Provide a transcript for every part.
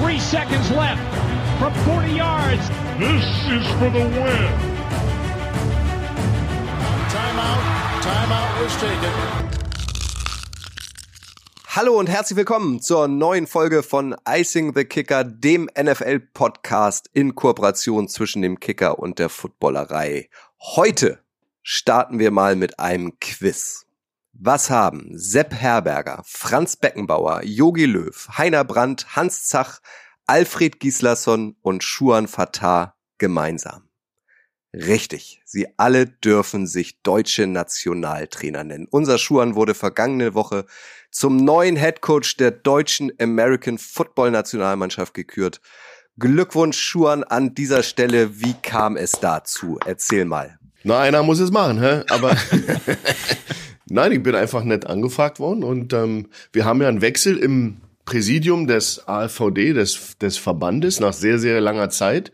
Three seconds left from 40 yards. This is for the win. Timeout. Timeout was taken. Hallo und herzlich willkommen zur neuen Folge von Icing the Kicker, dem NFL-Podcast in Kooperation zwischen dem Kicker und der Footballerei. Heute starten wir mal mit einem Quiz. Was haben Sepp Herberger, Franz Beckenbauer, Jogi Löw, Heiner Brandt, Hans Zach, Alfred Gislason und Schuan Fatah gemeinsam? Richtig, sie alle dürfen sich deutsche Nationaltrainer nennen. Unser Schuan wurde vergangene Woche zum neuen Headcoach der deutschen American Football Nationalmannschaft gekürt. Glückwunsch Schuan an dieser Stelle. Wie kam es dazu? Erzähl mal. Na, einer muss es machen, hä? Aber nein, ich bin einfach nett angefragt worden und ähm, wir haben ja einen Wechsel im Präsidium des AfVD, des, des Verbandes, nach sehr, sehr langer Zeit.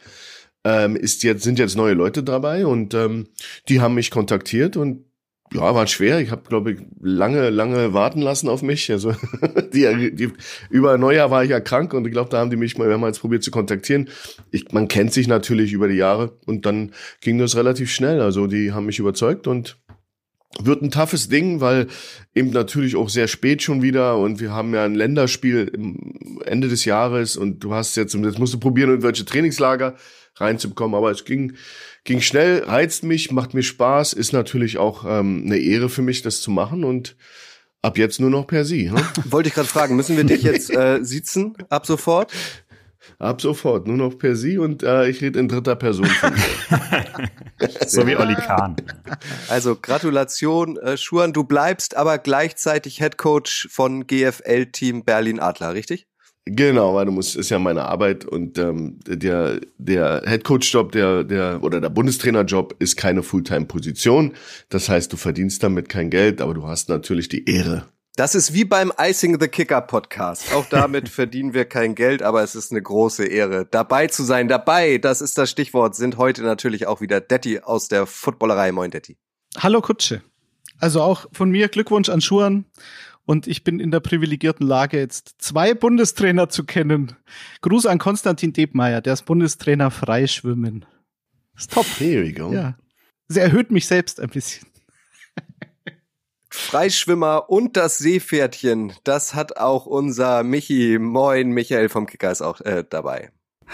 Ähm, ist jetzt, sind jetzt neue Leute dabei und ähm, die haben mich kontaktiert und ja, war schwer. Ich habe, glaube ich, lange, lange warten lassen auf mich. Also die, die, über Neujahr war ich ja krank und ich glaube, da haben die mich mal mehrmals probiert zu kontaktieren. Ich, man kennt sich natürlich über die Jahre und dann ging das relativ schnell. Also die haben mich überzeugt und wird ein toughes Ding, weil eben natürlich auch sehr spät schon wieder und wir haben ja ein Länderspiel Ende des Jahres und du hast jetzt, jetzt musst du probieren, irgendwelche Trainingslager reinzubekommen, aber es ging, ging schnell, reizt mich, macht mir Spaß, ist natürlich auch ähm, eine Ehre für mich, das zu machen und ab jetzt nur noch per Sie. Ne? Wollte ich gerade fragen, müssen wir dich jetzt äh, sitzen ab sofort? Ab sofort, nur noch per Sie und äh, ich rede in dritter Person. Von so wie Olli Kahn. Also Gratulation, äh, Schuan, du bleibst aber gleichzeitig Head Coach von GFL-Team Berlin Adler, richtig? Genau, weil du musst, ist ja meine Arbeit und ähm, der der Headcoach-Job, der der oder der Bundestrainer-Job ist keine Fulltime-Position. Das heißt, du verdienst damit kein Geld, aber du hast natürlich die Ehre. Das ist wie beim Icing the Kicker Podcast. Auch damit verdienen wir kein Geld, aber es ist eine große Ehre, dabei zu sein. Dabei, das ist das Stichwort, sind heute natürlich auch wieder Detti aus der Footballerei. Moin, Detti. Hallo Kutsche. Also auch von mir Glückwunsch an Schuhan und ich bin in der privilegierten Lage, jetzt zwei Bundestrainer zu kennen. Gruß an Konstantin Debmeier, der ist Bundestrainer Freischwimmen. Ist top. Here we go. Ja. Sie erhöht mich selbst ein bisschen. Freischwimmer und das Seepferdchen, das hat auch unser Michi. Moin, Michael vom Kicker ist auch äh, dabei.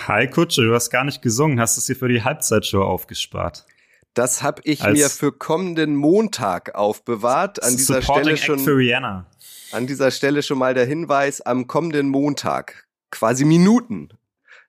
Hi Kutsche, du hast gar nicht gesungen, hast es dir für die Halbzeitshow aufgespart. Das habe ich Als mir für kommenden Montag aufbewahrt. An dieser Stelle schon. Für Rihanna. An dieser Stelle schon mal der Hinweis, am kommenden Montag, quasi Minuten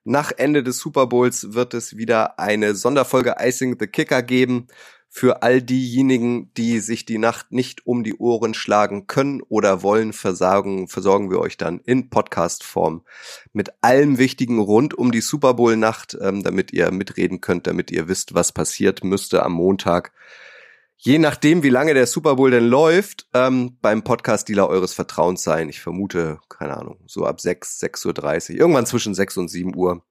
nach Ende des Super Bowls wird es wieder eine Sonderfolge Icing the Kicker geben für all diejenigen, die sich die Nacht nicht um die Ohren schlagen können oder wollen, versorgen, versorgen wir euch dann in Podcast-Form mit allem Wichtigen rund um die Super Bowl-Nacht, ähm, damit ihr mitreden könnt, damit ihr wisst, was passiert müsste am Montag je nachdem, wie lange der Super Bowl denn läuft, ähm, beim Podcast-Dealer eures Vertrauens sein. Ich vermute, keine Ahnung, so ab 6, 6.30 Uhr, irgendwann zwischen 6 und 7 Uhr.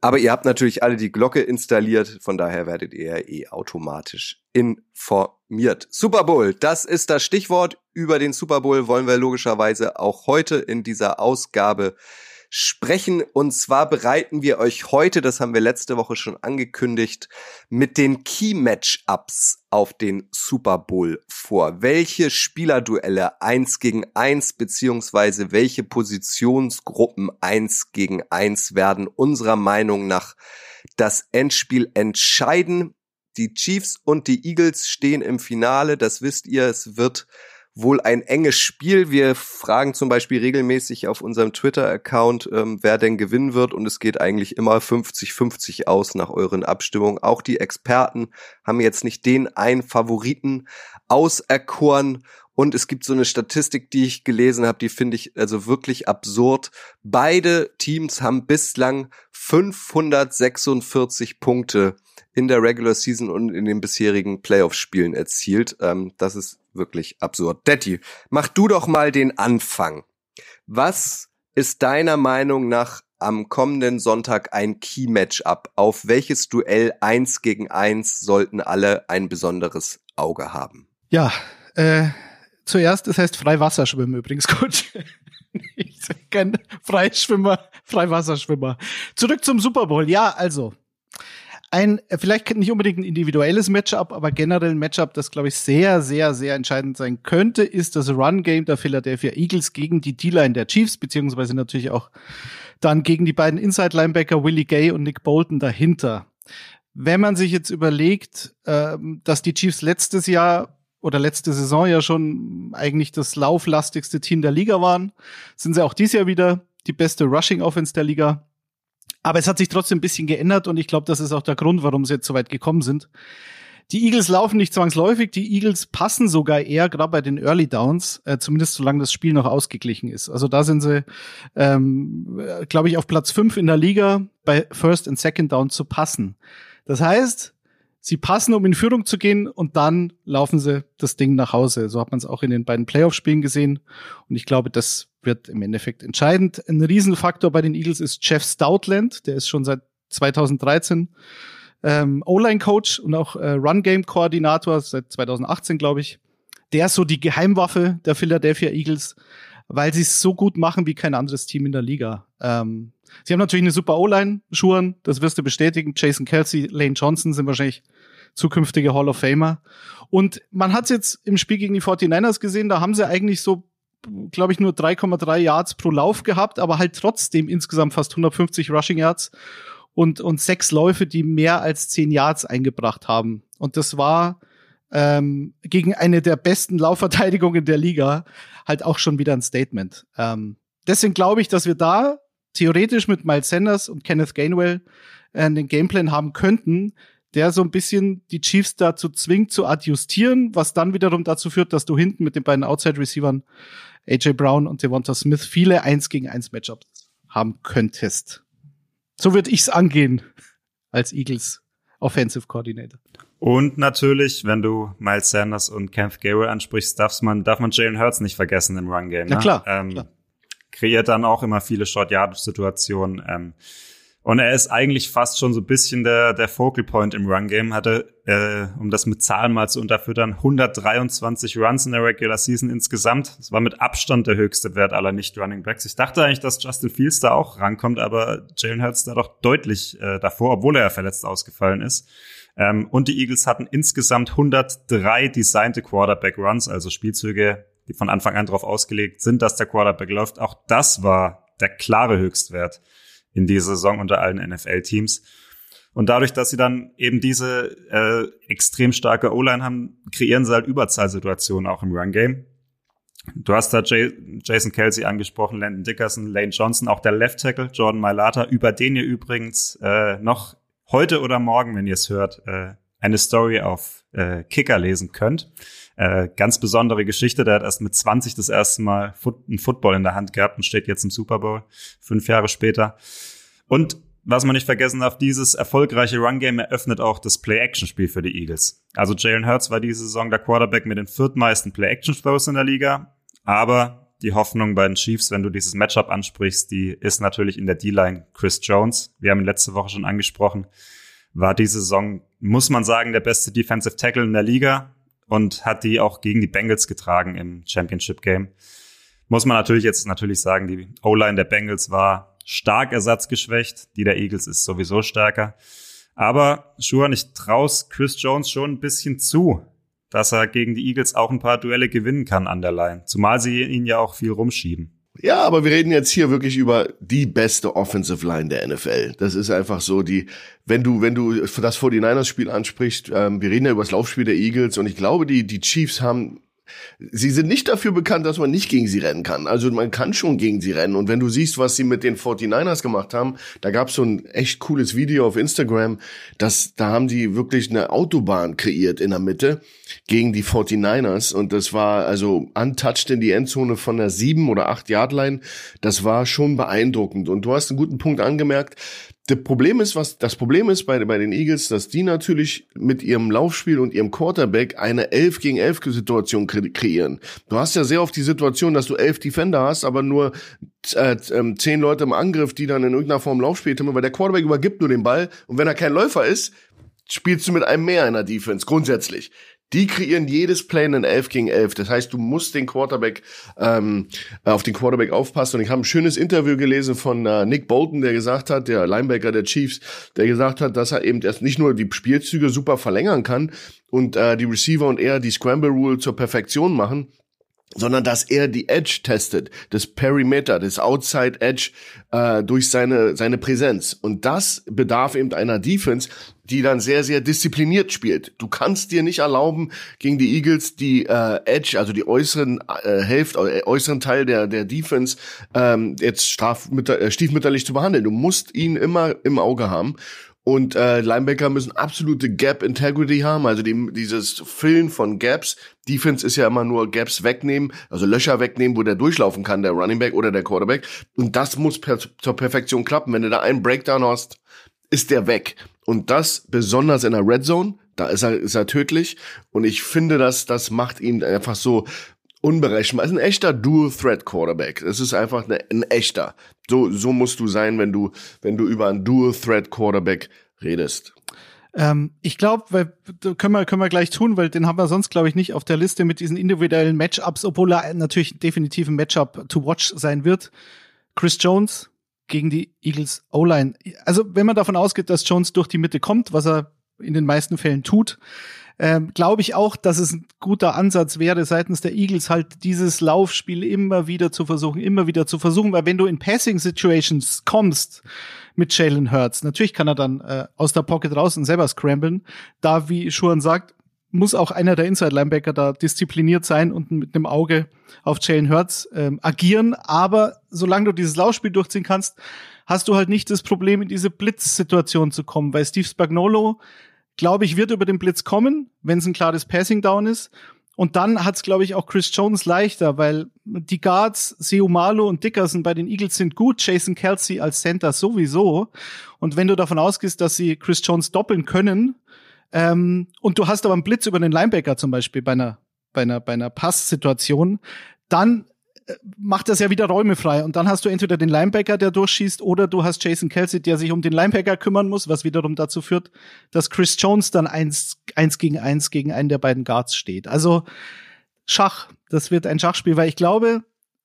Aber ihr habt natürlich alle die Glocke installiert, von daher werdet ihr eh automatisch informiert. Super Bowl, das ist das Stichwort. Über den Super Bowl wollen wir logischerweise auch heute in dieser Ausgabe sprechen. Und zwar bereiten wir euch heute, das haben wir letzte Woche schon angekündigt, mit den Key Matchups auf den Super Bowl vor. Welche Spielerduelle eins gegen eins beziehungsweise welche Positionsgruppen eins gegen eins werden unserer Meinung nach das Endspiel entscheiden. Die Chiefs und die Eagles stehen im Finale, das wisst ihr, es wird wohl ein enges Spiel. Wir fragen zum Beispiel regelmäßig auf unserem Twitter-Account, ähm, wer denn gewinnen wird und es geht eigentlich immer 50-50 aus nach euren Abstimmungen. Auch die Experten haben jetzt nicht den einen Favoriten auserkoren und es gibt so eine Statistik, die ich gelesen habe, die finde ich also wirklich absurd. Beide Teams haben bislang 546 Punkte in der Regular Season und in den bisherigen Playoff-Spielen erzielt. Ähm, das ist wirklich absurd. Detti, mach du doch mal den Anfang. Was ist deiner Meinung nach am kommenden Sonntag ein Key-Matchup? Auf welches Duell eins gegen eins sollten alle ein besonderes Auge haben? Ja, äh, zuerst, das heißt Freiwasserschwimmen übrigens, gut. ich kein Freischwimmer, Freiwasserschwimmer. Zurück zum Super Bowl. Ja, also ein vielleicht nicht unbedingt ein individuelles Matchup, aber generell ein Matchup, das glaube ich sehr, sehr, sehr entscheidend sein könnte, ist das Run Game der Philadelphia Eagles gegen die D-Line der Chiefs beziehungsweise natürlich auch dann gegen die beiden Inside Linebacker Willie Gay und Nick Bolton dahinter. Wenn man sich jetzt überlegt, äh, dass die Chiefs letztes Jahr oder letzte Saison ja schon eigentlich das lauflastigste Team der Liga waren, sind sie auch dieses Jahr wieder die beste Rushing Offense der Liga. Aber es hat sich trotzdem ein bisschen geändert und ich glaube, das ist auch der Grund, warum sie jetzt so weit gekommen sind. Die Eagles laufen nicht zwangsläufig, die Eagles passen sogar eher, gerade bei den Early Downs, äh, zumindest solange das Spiel noch ausgeglichen ist. Also da sind sie, ähm, glaube ich, auf Platz fünf in der Liga bei First und Second Down zu passen. Das heißt, sie passen, um in Führung zu gehen und dann laufen sie das Ding nach Hause. So hat man es auch in den beiden Playoff-Spielen gesehen. Und ich glaube, das wird im Endeffekt entscheidend. Ein Riesenfaktor bei den Eagles ist Jeff Stoutland. Der ist schon seit 2013 ähm, O-Line-Coach und auch äh, Run-Game-Koordinator seit 2018, glaube ich. Der ist so die Geheimwaffe der Philadelphia Eagles, weil sie es so gut machen wie kein anderes Team in der Liga. Ähm, Sie haben natürlich eine super O-Line, Schuhen, das wirst du bestätigen. Jason Kelsey, Lane Johnson sind wahrscheinlich zukünftige Hall of Famer. Und man hat es jetzt im Spiel gegen die 49ers gesehen, da haben sie eigentlich so, glaube ich, nur 3,3 Yards pro Lauf gehabt, aber halt trotzdem insgesamt fast 150 Rushing Yards und, und sechs Läufe, die mehr als 10 Yards eingebracht haben. Und das war ähm, gegen eine der besten Laufverteidigungen der Liga halt auch schon wieder ein Statement. Ähm, deswegen glaube ich, dass wir da theoretisch mit Miles Sanders und Kenneth Gainwell äh, einen Gameplan haben könnten, der so ein bisschen die Chiefs dazu zwingt zu adjustieren, was dann wiederum dazu führt, dass du hinten mit den beiden Outside-Receivern AJ Brown und Devonta Smith viele 1 gegen 1 Matchups haben könntest. So würde ich's angehen als Eagles Offensive Coordinator. Und natürlich, wenn du Miles Sanders und Kenneth Gainwell ansprichst, darf man, darf man Jalen Hurts nicht vergessen im Run Game. Ne? Na klar, ähm, klar kreiert dann auch immer viele Short-Yardage-Situationen. Ähm, und er ist eigentlich fast schon so ein bisschen der, der Focal Point im Run-Game. Hatte, äh, um das mit Zahlen mal zu unterfüttern, 123 Runs in der Regular Season insgesamt. Das war mit Abstand der höchste Wert aller Nicht-Running Backs. Ich dachte eigentlich, dass Justin Fields da auch rankommt, aber Jalen Hurts da doch deutlich äh, davor, obwohl er ja verletzt ausgefallen ist. Ähm, und die Eagles hatten insgesamt 103 designte Quarterback-Runs, also Spielzüge, die von Anfang an darauf ausgelegt sind, dass der Quarterback läuft. Auch das war der klare Höchstwert in dieser Saison unter allen NFL-Teams. Und dadurch, dass sie dann eben diese äh, extrem starke O-Line haben, kreieren sie halt Überzahlsituationen auch im Run-Game. Du hast da Jay Jason Kelsey angesprochen, Landon Dickerson, Lane Johnson, auch der Left Tackle, Jordan Mailata, über den ihr übrigens äh, noch heute oder morgen, wenn ihr es hört, äh, eine Story auf äh, Kicker lesen könnt. Äh, ganz besondere Geschichte. Der hat erst mit 20 das erste Mal Foot einen Football in der Hand gehabt und steht jetzt im Super Bowl, fünf Jahre später. Und was man nicht vergessen darf, dieses erfolgreiche Run-Game eröffnet auch das Play-Action-Spiel für die Eagles. Also Jalen Hurts war diese Saison der Quarterback mit den viertmeisten Play-Action-Throws in der Liga. Aber die Hoffnung bei den Chiefs, wenn du dieses Matchup ansprichst, die ist natürlich in der D-Line Chris Jones. Wir haben ihn letzte Woche schon angesprochen. War diese Saison, muss man sagen, der beste Defensive Tackle in der Liga und hat die auch gegen die Bengals getragen im Championship Game. Muss man natürlich jetzt natürlich sagen, die O-Line der Bengals war stark ersatzgeschwächt, die der Eagles ist sowieso stärker. Aber Schuhan, ich traus Chris Jones schon ein bisschen zu, dass er gegen die Eagles auch ein paar Duelle gewinnen kann an der Line. Zumal sie ihn ja auch viel rumschieben. Ja, aber wir reden jetzt hier wirklich über die beste Offensive Line der NFL. Das ist einfach so die, wenn du, wenn du das 49ers-Spiel ansprichst, ähm, wir reden ja über das Laufspiel der Eagles und ich glaube, die, die Chiefs haben Sie sind nicht dafür bekannt, dass man nicht gegen sie rennen kann. Also man kann schon gegen sie rennen. Und wenn du siehst, was sie mit den 49ers gemacht haben, da gab es so ein echt cooles Video auf Instagram, dass da haben die wirklich eine Autobahn kreiert in der Mitte gegen die 49ers. Und das war also untouched in die Endzone von der 7 oder 8 Yard Line. Das war schon beeindruckend. Und du hast einen guten Punkt angemerkt das Problem ist, was das Problem ist bei, bei den Eagles, dass die natürlich mit ihrem Laufspiel und ihrem Quarterback eine 11 gegen 11 Situation kre kreieren. Du hast ja sehr oft die Situation, dass du elf Defender hast, aber nur äh, ähm, zehn Leute im Angriff, die dann in irgendeiner Form Laufspiel haben, weil der Quarterback übergibt nur den Ball und wenn er kein Läufer ist, spielst du mit einem mehr in der Defense grundsätzlich. Die kreieren jedes Play in 11 gegen 11. Das heißt, du musst den Quarterback ähm, auf den Quarterback aufpassen. Und ich habe ein schönes Interview gelesen von äh, Nick Bolton, der gesagt hat, der Linebacker der Chiefs, der gesagt hat, dass er eben erst nicht nur die Spielzüge super verlängern kann und äh, die Receiver und er die Scramble Rule zur Perfektion machen, sondern dass er die Edge testet, das Perimeter, das Outside Edge äh, durch seine seine Präsenz und das bedarf eben einer Defense, die dann sehr sehr diszipliniert spielt. Du kannst dir nicht erlauben gegen die Eagles die äh, Edge, also die äußeren äh, Hälfte, äh, äußeren Teil der der Defense ähm, jetzt strafmütter, äh, stiefmütterlich zu behandeln. Du musst ihn immer im Auge haben und äh, Linebacker müssen absolute Gap Integrity haben, also die, dieses Füllen von Gaps. Defense ist ja immer nur Gaps wegnehmen, also Löcher wegnehmen, wo der durchlaufen kann, der Running Back oder der Quarterback. Und das muss per, zur Perfektion klappen. Wenn du da einen Breakdown hast, ist der weg. Und das besonders in der Red Zone, da ist er, ist er tödlich. Und ich finde, dass das macht ihn einfach so unberechenbar. Ist ein echter Dual Threat Quarterback. Das ist einfach eine, ein echter. So, so musst du sein, wenn du, wenn du über einen Dual Threat Quarterback redest. Ähm, ich glaube, können wir können wir gleich tun, weil den haben wir sonst glaube ich nicht auf der Liste mit diesen individuellen Matchups, obwohl er natürlich definitiv ein Matchup to watch sein wird. Chris Jones gegen die Eagles O-Line. Also wenn man davon ausgeht, dass Jones durch die Mitte kommt, was er in den meisten Fällen tut, ähm, glaube ich auch, dass es ein guter Ansatz wäre, seitens der Eagles halt dieses Laufspiel immer wieder zu versuchen, immer wieder zu versuchen, weil wenn du in Passing Situations kommst mit Jalen Hurts, natürlich kann er dann äh, aus der Pocket raus und selber scramblen. Da, wie Schuhan sagt, muss auch einer der Inside-Linebacker da diszipliniert sein und mit einem Auge auf Jalen Hurts ähm, agieren. Aber solange du dieses Laufspiel durchziehen kannst, hast du halt nicht das Problem, in diese Blitzsituation zu kommen, weil Steve Spagnolo glaube ich, wird über den Blitz kommen, wenn es ein klares Passing Down ist. Und dann hat es, glaube ich, auch Chris Jones leichter, weil die Guards, Seumalo und Dickerson bei den Eagles sind gut, Jason Kelsey als Center sowieso. Und wenn du davon ausgehst, dass sie Chris Jones doppeln können, ähm, und du hast aber einen Blitz über den Linebacker zum Beispiel bei einer, bei einer, bei einer Passsituation, dann macht das ja wieder Räume frei. Und dann hast du entweder den Linebacker, der durchschießt, oder du hast Jason Kelsey, der sich um den Linebacker kümmern muss, was wiederum dazu führt, dass Chris Jones dann eins, eins gegen eins gegen einen der beiden Guards steht. Also Schach, das wird ein Schachspiel, weil ich glaube,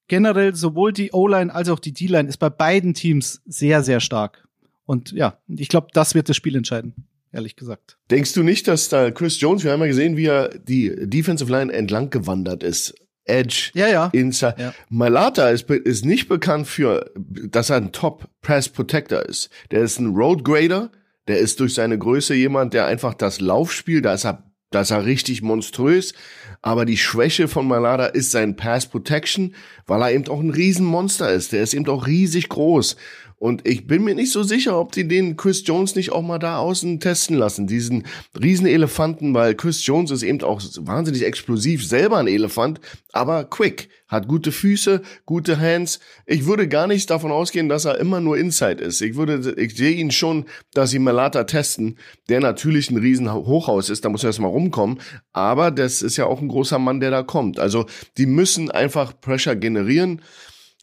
generell sowohl die O-Line als auch die D-Line ist bei beiden Teams sehr, sehr stark. Und ja, ich glaube, das wird das Spiel entscheiden ehrlich gesagt. Denkst du nicht, dass da Chris Jones, wir haben ja gesehen, wie er die Defensive Line entlang gewandert ist Edge, ja, ja. Inside. Ja. Malata ist, ist nicht bekannt für, dass er ein Top Press Protector ist. Der ist ein Road Grader. Der ist durch seine Größe jemand, der einfach das Laufspiel, da ist er, da ist er richtig monströs. Aber die Schwäche von Malada ist sein Pass Protection, weil er eben auch ein Riesenmonster ist. Der ist eben auch riesig groß. Und ich bin mir nicht so sicher, ob die den Chris Jones nicht auch mal da außen testen lassen, diesen Riesenelefanten, weil Chris Jones ist eben auch wahnsinnig explosiv, selber ein Elefant, aber quick, hat gute Füße, gute Hands. Ich würde gar nicht davon ausgehen, dass er immer nur Inside ist. Ich würde, ich sehe ihn schon, dass sie Melata testen, der natürlich ein riesen Hochhaus ist, da muss er erstmal rumkommen, aber das ist ja auch ein großer Mann, der da kommt. Also, die müssen einfach Pressure generieren.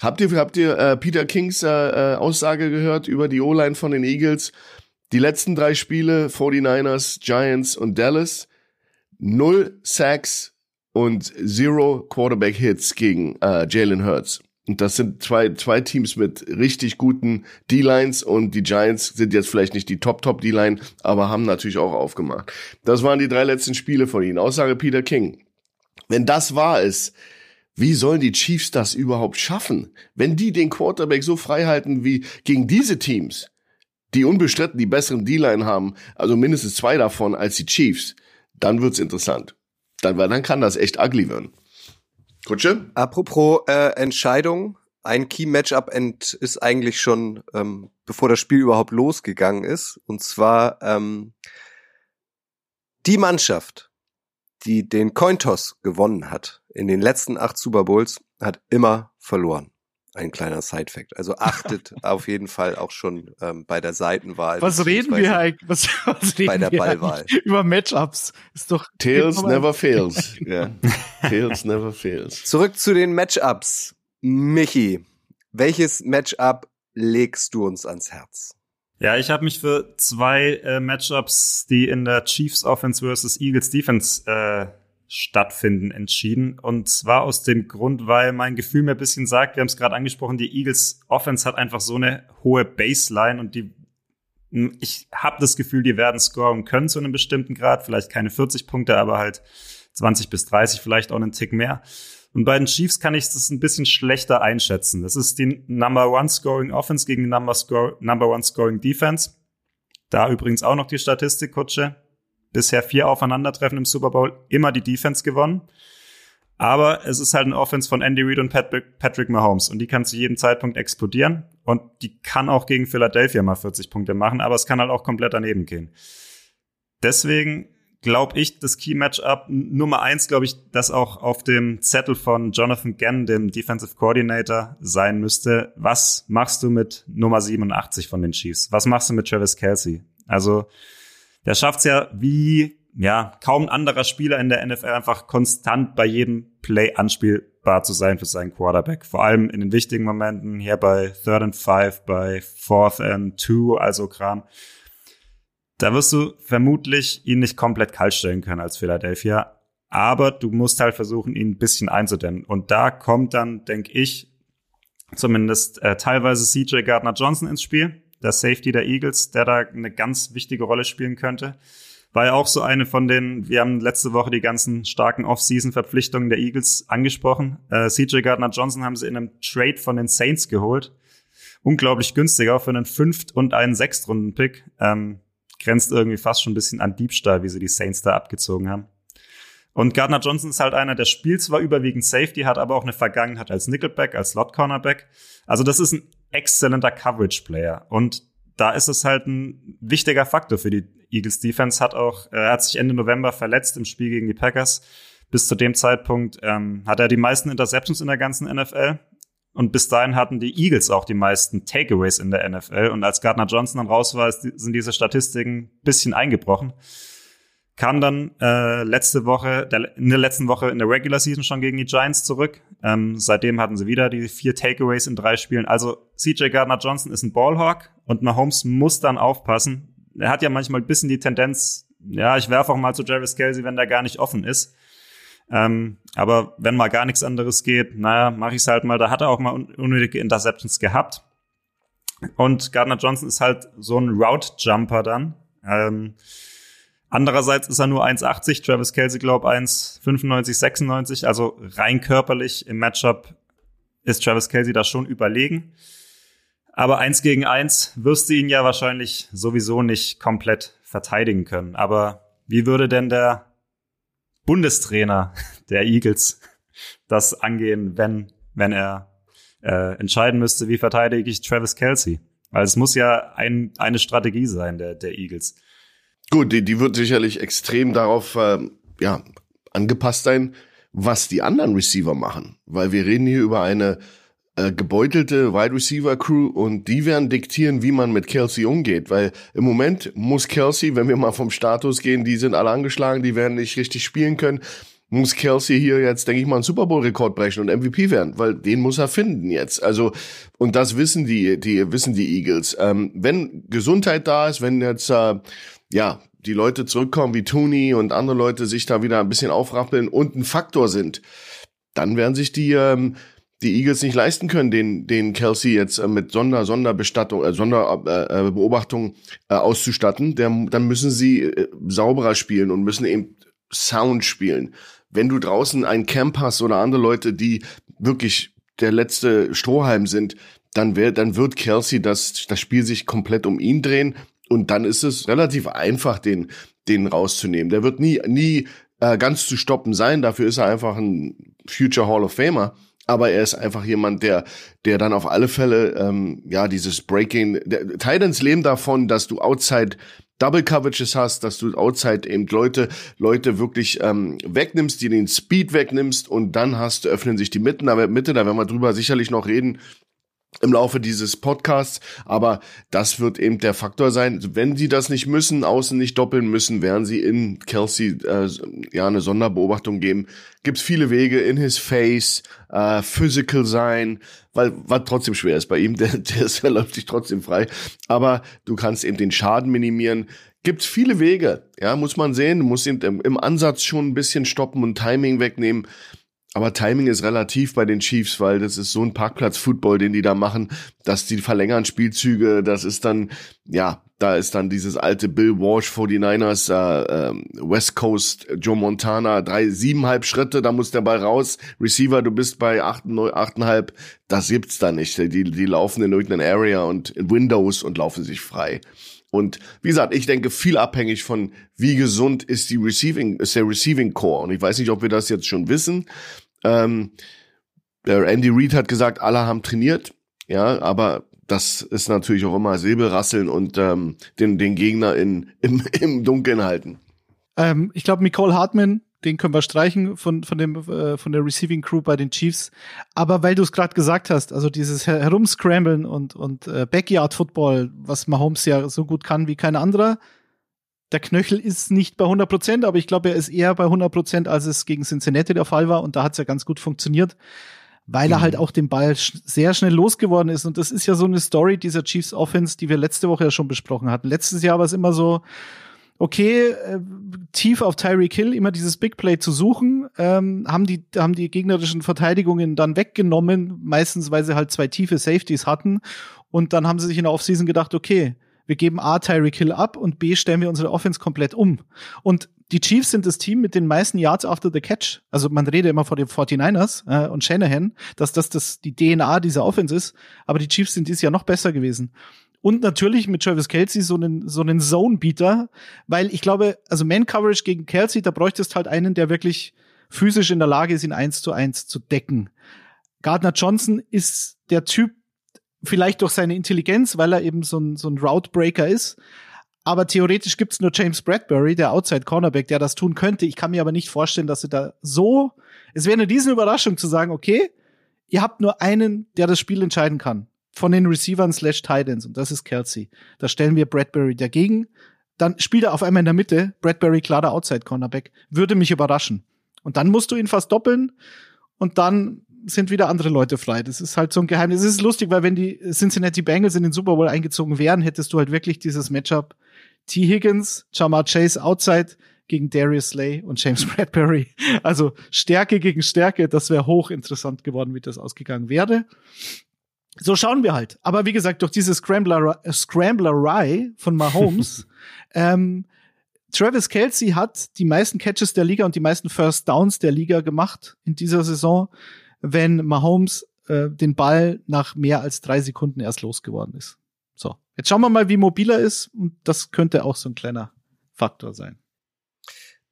Habt ihr, habt ihr äh, Peter Kings äh, äh, Aussage gehört über die O-Line von den Eagles? Die letzten drei Spiele, 49ers, Giants und Dallas, null Sacks und zero Quarterback Hits gegen äh, Jalen Hurts. Und das sind zwei, zwei Teams mit richtig guten D-Lines und die Giants sind jetzt vielleicht nicht die Top-Top-D-Line, aber haben natürlich auch aufgemacht. Das waren die drei letzten Spiele von ihnen. Aussage Peter King. Wenn das wahr ist, wie sollen die Chiefs das überhaupt schaffen, wenn die den Quarterback so frei halten wie gegen diese Teams, die unbestritten die besseren D-Line haben, also mindestens zwei davon als die Chiefs, dann wird's interessant. Dann, dann kann das echt ugly werden. Kutsche? Apropos äh, Entscheidung, ein Key-Matchup ist eigentlich schon, ähm, bevor das Spiel überhaupt losgegangen ist. Und zwar ähm, die Mannschaft, die den Cointoss gewonnen hat in den letzten acht Super Bowls, hat immer verloren. Ein kleiner Side-Fact. Also achtet auf jeden Fall auch schon ähm, bei der Seitenwahl. Was reden wir eigentlich? Was, was reden bei der Ballwahl. Über Matchups. Ist doch. Tails never fails. Ja. Tails never fails. Zurück zu den Matchups. Michi, welches Matchup legst du uns ans Herz? Ja, ich habe mich für zwei äh, Matchups, die in der Chiefs Offense versus Eagles Defense äh, stattfinden, entschieden. Und zwar aus dem Grund, weil mein Gefühl mir ein bisschen sagt, wir haben es gerade angesprochen, die Eagles Offense hat einfach so eine hohe Baseline und die ich habe das Gefühl, die werden scoren können zu einem bestimmten Grad, vielleicht keine 40 Punkte, aber halt 20 bis 30, vielleicht auch einen Tick mehr. Und bei den Chiefs kann ich das ein bisschen schlechter einschätzen. Das ist die Number One Scoring Offense gegen die Number, Score, Number One Scoring Defense. Da übrigens auch noch die Statistik, Kutsche. Bisher vier Aufeinandertreffen im Super Bowl, immer die Defense gewonnen. Aber es ist halt eine Offense von Andy Reid und Patrick Mahomes und die kann zu jedem Zeitpunkt explodieren und die kann auch gegen Philadelphia mal 40 Punkte machen, aber es kann halt auch komplett daneben gehen. Deswegen glaube ich, das Key-Matchup Nummer eins, glaube ich, das auch auf dem Zettel von Jonathan Gann, dem Defensive Coordinator, sein müsste. Was machst du mit Nummer 87 von den Chiefs? Was machst du mit Travis Kelsey? Also, der schafft's ja wie, ja, kaum ein anderer Spieler in der NFL einfach konstant bei jedem Play anspielbar zu sein für seinen Quarterback. Vor allem in den wichtigen Momenten, hier bei Third and Five, bei Fourth and Two, also Kram da wirst du vermutlich ihn nicht komplett kalt stellen können als Philadelphia, aber du musst halt versuchen, ihn ein bisschen einzudämmen. Und da kommt dann, denke ich, zumindest äh, teilweise CJ Gardner Johnson ins Spiel, der Safety der Eagles, der da eine ganz wichtige Rolle spielen könnte. War ja auch so eine von den, wir haben letzte Woche die ganzen starken Off-Season-Verpflichtungen der Eagles angesprochen. Äh, CJ Gardner Johnson haben sie in einem Trade von den Saints geholt. Unglaublich günstig, auch für einen Fünft- und einen Sechstrunden-Pick. Ähm, grenzt irgendwie fast schon ein bisschen an Diebstahl, wie sie die Saints da abgezogen haben. Und Gardner Johnson ist halt einer, der spielt zwar überwiegend Safety, hat aber auch eine Vergangenheit als Nickelback, als Slot Cornerback. Also das ist ein exzellenter Coverage Player. Und da ist es halt ein wichtiger Faktor für die Eagles Defense. Hat auch, er hat sich Ende November verletzt im Spiel gegen die Packers. Bis zu dem Zeitpunkt ähm, hat er die meisten Interceptions in der ganzen NFL. Und bis dahin hatten die Eagles auch die meisten Takeaways in der NFL. Und als Gardner Johnson dann raus war, sind diese Statistiken bisschen eingebrochen. Kam dann äh, letzte Woche, der, in der letzten Woche in der Regular Season schon gegen die Giants zurück. Ähm, seitdem hatten sie wieder die vier Takeaways in drei Spielen. Also CJ Gardner Johnson ist ein Ballhawk und Mahomes muss dann aufpassen. Er hat ja manchmal ein bisschen die Tendenz, ja, ich werfe auch mal zu Jarvis Kelsey, wenn der gar nicht offen ist. Ähm, aber wenn mal gar nichts anderes geht, naja, mache ich es halt mal. Da hat er auch mal un unnötige Interceptions gehabt. Und Gardner Johnson ist halt so ein Route-Jumper dann. Ähm, andererseits ist er nur 1,80, Travis Kelsey glaub 1,95, 96. Also rein körperlich im Matchup ist Travis Kelsey da schon überlegen. Aber eins gegen eins wirst du ihn ja wahrscheinlich sowieso nicht komplett verteidigen können. Aber wie würde denn der Bundestrainer der Eagles das angehen, wenn, wenn er äh, entscheiden müsste, wie verteidige ich Travis Kelsey? Weil es muss ja ein, eine Strategie sein der, der Eagles. Gut, die, die wird sicherlich extrem darauf äh, ja, angepasst sein, was die anderen Receiver machen. Weil wir reden hier über eine äh, gebeutelte Wide Receiver Crew und die werden diktieren, wie man mit Kelsey umgeht, weil im Moment muss Kelsey, wenn wir mal vom Status gehen, die sind alle angeschlagen, die werden nicht richtig spielen können, muss Kelsey hier jetzt, denke ich mal, einen Super Bowl Rekord brechen und MVP werden, weil den muss er finden jetzt. Also und das wissen die, die wissen die Eagles. Ähm, wenn Gesundheit da ist, wenn jetzt äh, ja die Leute zurückkommen wie Tooney und andere Leute sich da wieder ein bisschen aufrappeln und ein Faktor sind, dann werden sich die ähm, die Eagles nicht leisten können, den, den Kelsey jetzt äh, mit Sonder, Sonderbestattung, äh, Sonderbeobachtung äh, äh, auszustatten, der, dann müssen sie äh, sauberer spielen und müssen eben Sound spielen. Wenn du draußen einen Camp hast oder andere Leute, die wirklich der letzte Strohhalm sind, dann, wär, dann wird Kelsey das, das Spiel sich komplett um ihn drehen und dann ist es relativ einfach, den, den rauszunehmen. Der wird nie, nie äh, ganz zu stoppen sein, dafür ist er einfach ein Future Hall of Famer aber er ist einfach jemand, der, der dann auf alle Fälle, ähm, ja, dieses Breaking, Titans leben davon, dass du outside Double Coverages hast, dass du outside eben Leute, Leute wirklich ähm, wegnimmst, die den Speed wegnimmst und dann hast, öffnen sich die Mitten, aber Mitte, da werden wir drüber sicherlich noch reden. Im Laufe dieses Podcasts, aber das wird eben der Faktor sein. Wenn sie das nicht müssen, außen nicht doppeln müssen, werden sie in Kelsey äh, ja eine Sonderbeobachtung geben. Gibt's viele Wege in his face, äh, physical sein, weil was trotzdem schwer ist bei ihm, der, der, ist, der läuft sich trotzdem frei. Aber du kannst eben den Schaden minimieren. Gibt's viele Wege, ja, muss man sehen. Du musst eben im, im Ansatz schon ein bisschen stoppen und Timing wegnehmen. Aber Timing ist relativ bei den Chiefs, weil das ist so ein Parkplatz-Football, den die da machen, dass die verlängern Spielzüge, das ist dann, ja, da ist dann dieses alte Bill Walsh 49ers, äh, äh, West Coast, Joe Montana, drei, siebeneinhalb Schritte, da muss der Ball raus. Receiver, du bist bei acht, neun, achteinhalb, das gibt's da nicht. Die, die laufen in irgendeiner Area und in Windows und laufen sich frei. Und wie gesagt, ich denke viel abhängig von wie gesund ist die Receiving, ist der Receiving Core. Und ich weiß nicht, ob wir das jetzt schon wissen. Ähm, Andy Reid hat gesagt, alle haben trainiert, ja, aber das ist natürlich auch immer Säbelrasseln und ähm, den, den Gegner in, im, im Dunkeln halten. Ähm, ich glaube, Nicole Hartman, den können wir streichen von, von, dem, äh, von der Receiving Crew bei den Chiefs. Aber weil du es gerade gesagt hast, also dieses Her Herumscramblen und, und äh, Backyard Football, was Mahomes ja so gut kann wie kein anderer, der Knöchel ist nicht bei 100 Prozent, aber ich glaube, er ist eher bei 100 Prozent, als es gegen Cincinnati der Fall war. Und da hat es ja ganz gut funktioniert, weil mhm. er halt auch den Ball sch sehr schnell losgeworden ist. Und das ist ja so eine Story dieser Chiefs Offense, die wir letzte Woche ja schon besprochen hatten. Letztes Jahr war es immer so, okay, äh, tief auf Tyreek Hill immer dieses Big Play zu suchen, ähm, haben die haben die gegnerischen Verteidigungen dann weggenommen, meistens weil sie halt zwei tiefe Safeties hatten und dann haben sie sich in der Offseason gedacht, okay, wir geben A Tyreek Hill ab und B stellen wir unsere Offense komplett um. Und die Chiefs sind das Team mit den meisten Yards after the catch. Also man redet immer vor den 49ers äh, und Shanahan, dass das, das die DNA dieser Offense ist. Aber die Chiefs sind dieses Jahr noch besser gewesen. Und natürlich mit Travis Kelsey so einen, so einen Zone-Beater, weil ich glaube, also Man-Coverage gegen Kelsey, da bräuchtest halt einen, der wirklich physisch in der Lage ist, ihn eins zu eins zu decken. Gardner Johnson ist der Typ, vielleicht durch seine Intelligenz, weil er eben so ein, so ein Route-Breaker ist. Aber theoretisch gibt's nur James Bradbury, der Outside Cornerback, der das tun könnte. Ich kann mir aber nicht vorstellen, dass sie da so. Es wäre eine riesen Überraschung zu sagen, okay, ihr habt nur einen, der das Spiel entscheiden kann. Von den Receivern slash Titans. Und das ist Kelsey. Da stellen wir Bradbury dagegen. Dann spielt er auf einmal in der Mitte. Bradbury klarer Outside Cornerback. Würde mich überraschen. Und dann musst du ihn fast doppeln. Und dann sind wieder andere Leute frei. Das ist halt so ein Geheimnis. Es ist lustig, weil wenn die Cincinnati Bengals in den Super Bowl eingezogen wären, hättest du halt wirklich dieses Matchup T. Higgins, Jamar Chase outside gegen Darius Slay und James Bradbury. Also Stärke gegen Stärke, das wäre hochinteressant geworden, wie das ausgegangen wäre. So schauen wir halt. Aber wie gesagt, durch diese Scrambler, Scramblerei von Mahomes, ähm, Travis Kelsey hat die meisten Catches der Liga und die meisten First Downs der Liga gemacht in dieser Saison wenn Mahomes äh, den Ball nach mehr als drei Sekunden erst losgeworden ist. So, jetzt schauen wir mal, wie mobil er ist und das könnte auch so ein kleiner Faktor sein.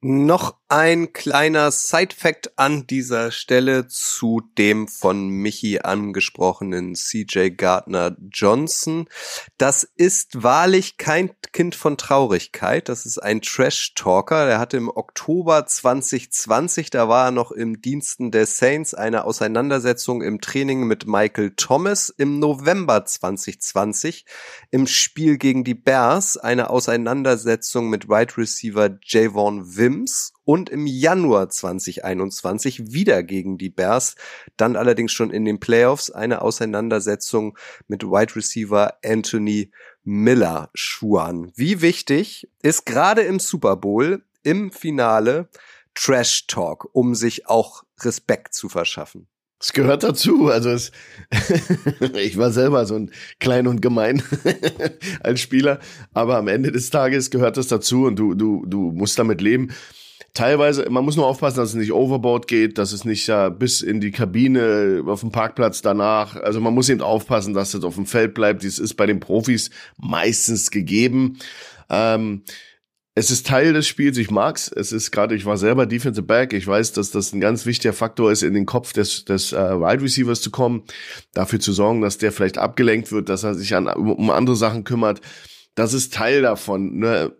Noch ein kleiner Side-Fact an dieser Stelle zu dem von Michi angesprochenen CJ Gardner Johnson. Das ist wahrlich kein Kind von Traurigkeit. Das ist ein Trash-Talker. Der hatte im Oktober 2020, da war er noch im Diensten der Saints, eine Auseinandersetzung im Training mit Michael Thomas. Im November 2020 im Spiel gegen die Bears eine Auseinandersetzung mit Wide Receiver Javon Wims und im Januar 2021 wieder gegen die Bears, dann allerdings schon in den Playoffs eine Auseinandersetzung mit Wide Receiver Anthony Miller Schuan. Wie wichtig ist gerade im Super Bowl im Finale Trash Talk, um sich auch Respekt zu verschaffen? Es gehört dazu. Also es, ich war selber so ein klein und gemein als Spieler, aber am Ende des Tages gehört das dazu und du du du musst damit leben teilweise, man muss nur aufpassen, dass es nicht overboard geht, dass es nicht ja bis in die Kabine auf dem Parkplatz danach. Also man muss eben aufpassen, dass es auf dem Feld bleibt. Dies ist bei den Profis meistens gegeben. Ähm, es ist Teil des Spiels, ich mag's. Es ist gerade, ich war selber Defensive Back. Ich weiß, dass das ein ganz wichtiger Faktor ist, in den Kopf des, des äh, Wide Receivers zu kommen, dafür zu sorgen, dass der vielleicht abgelenkt wird, dass er sich an, um, andere Sachen kümmert. Das ist Teil davon. Ne?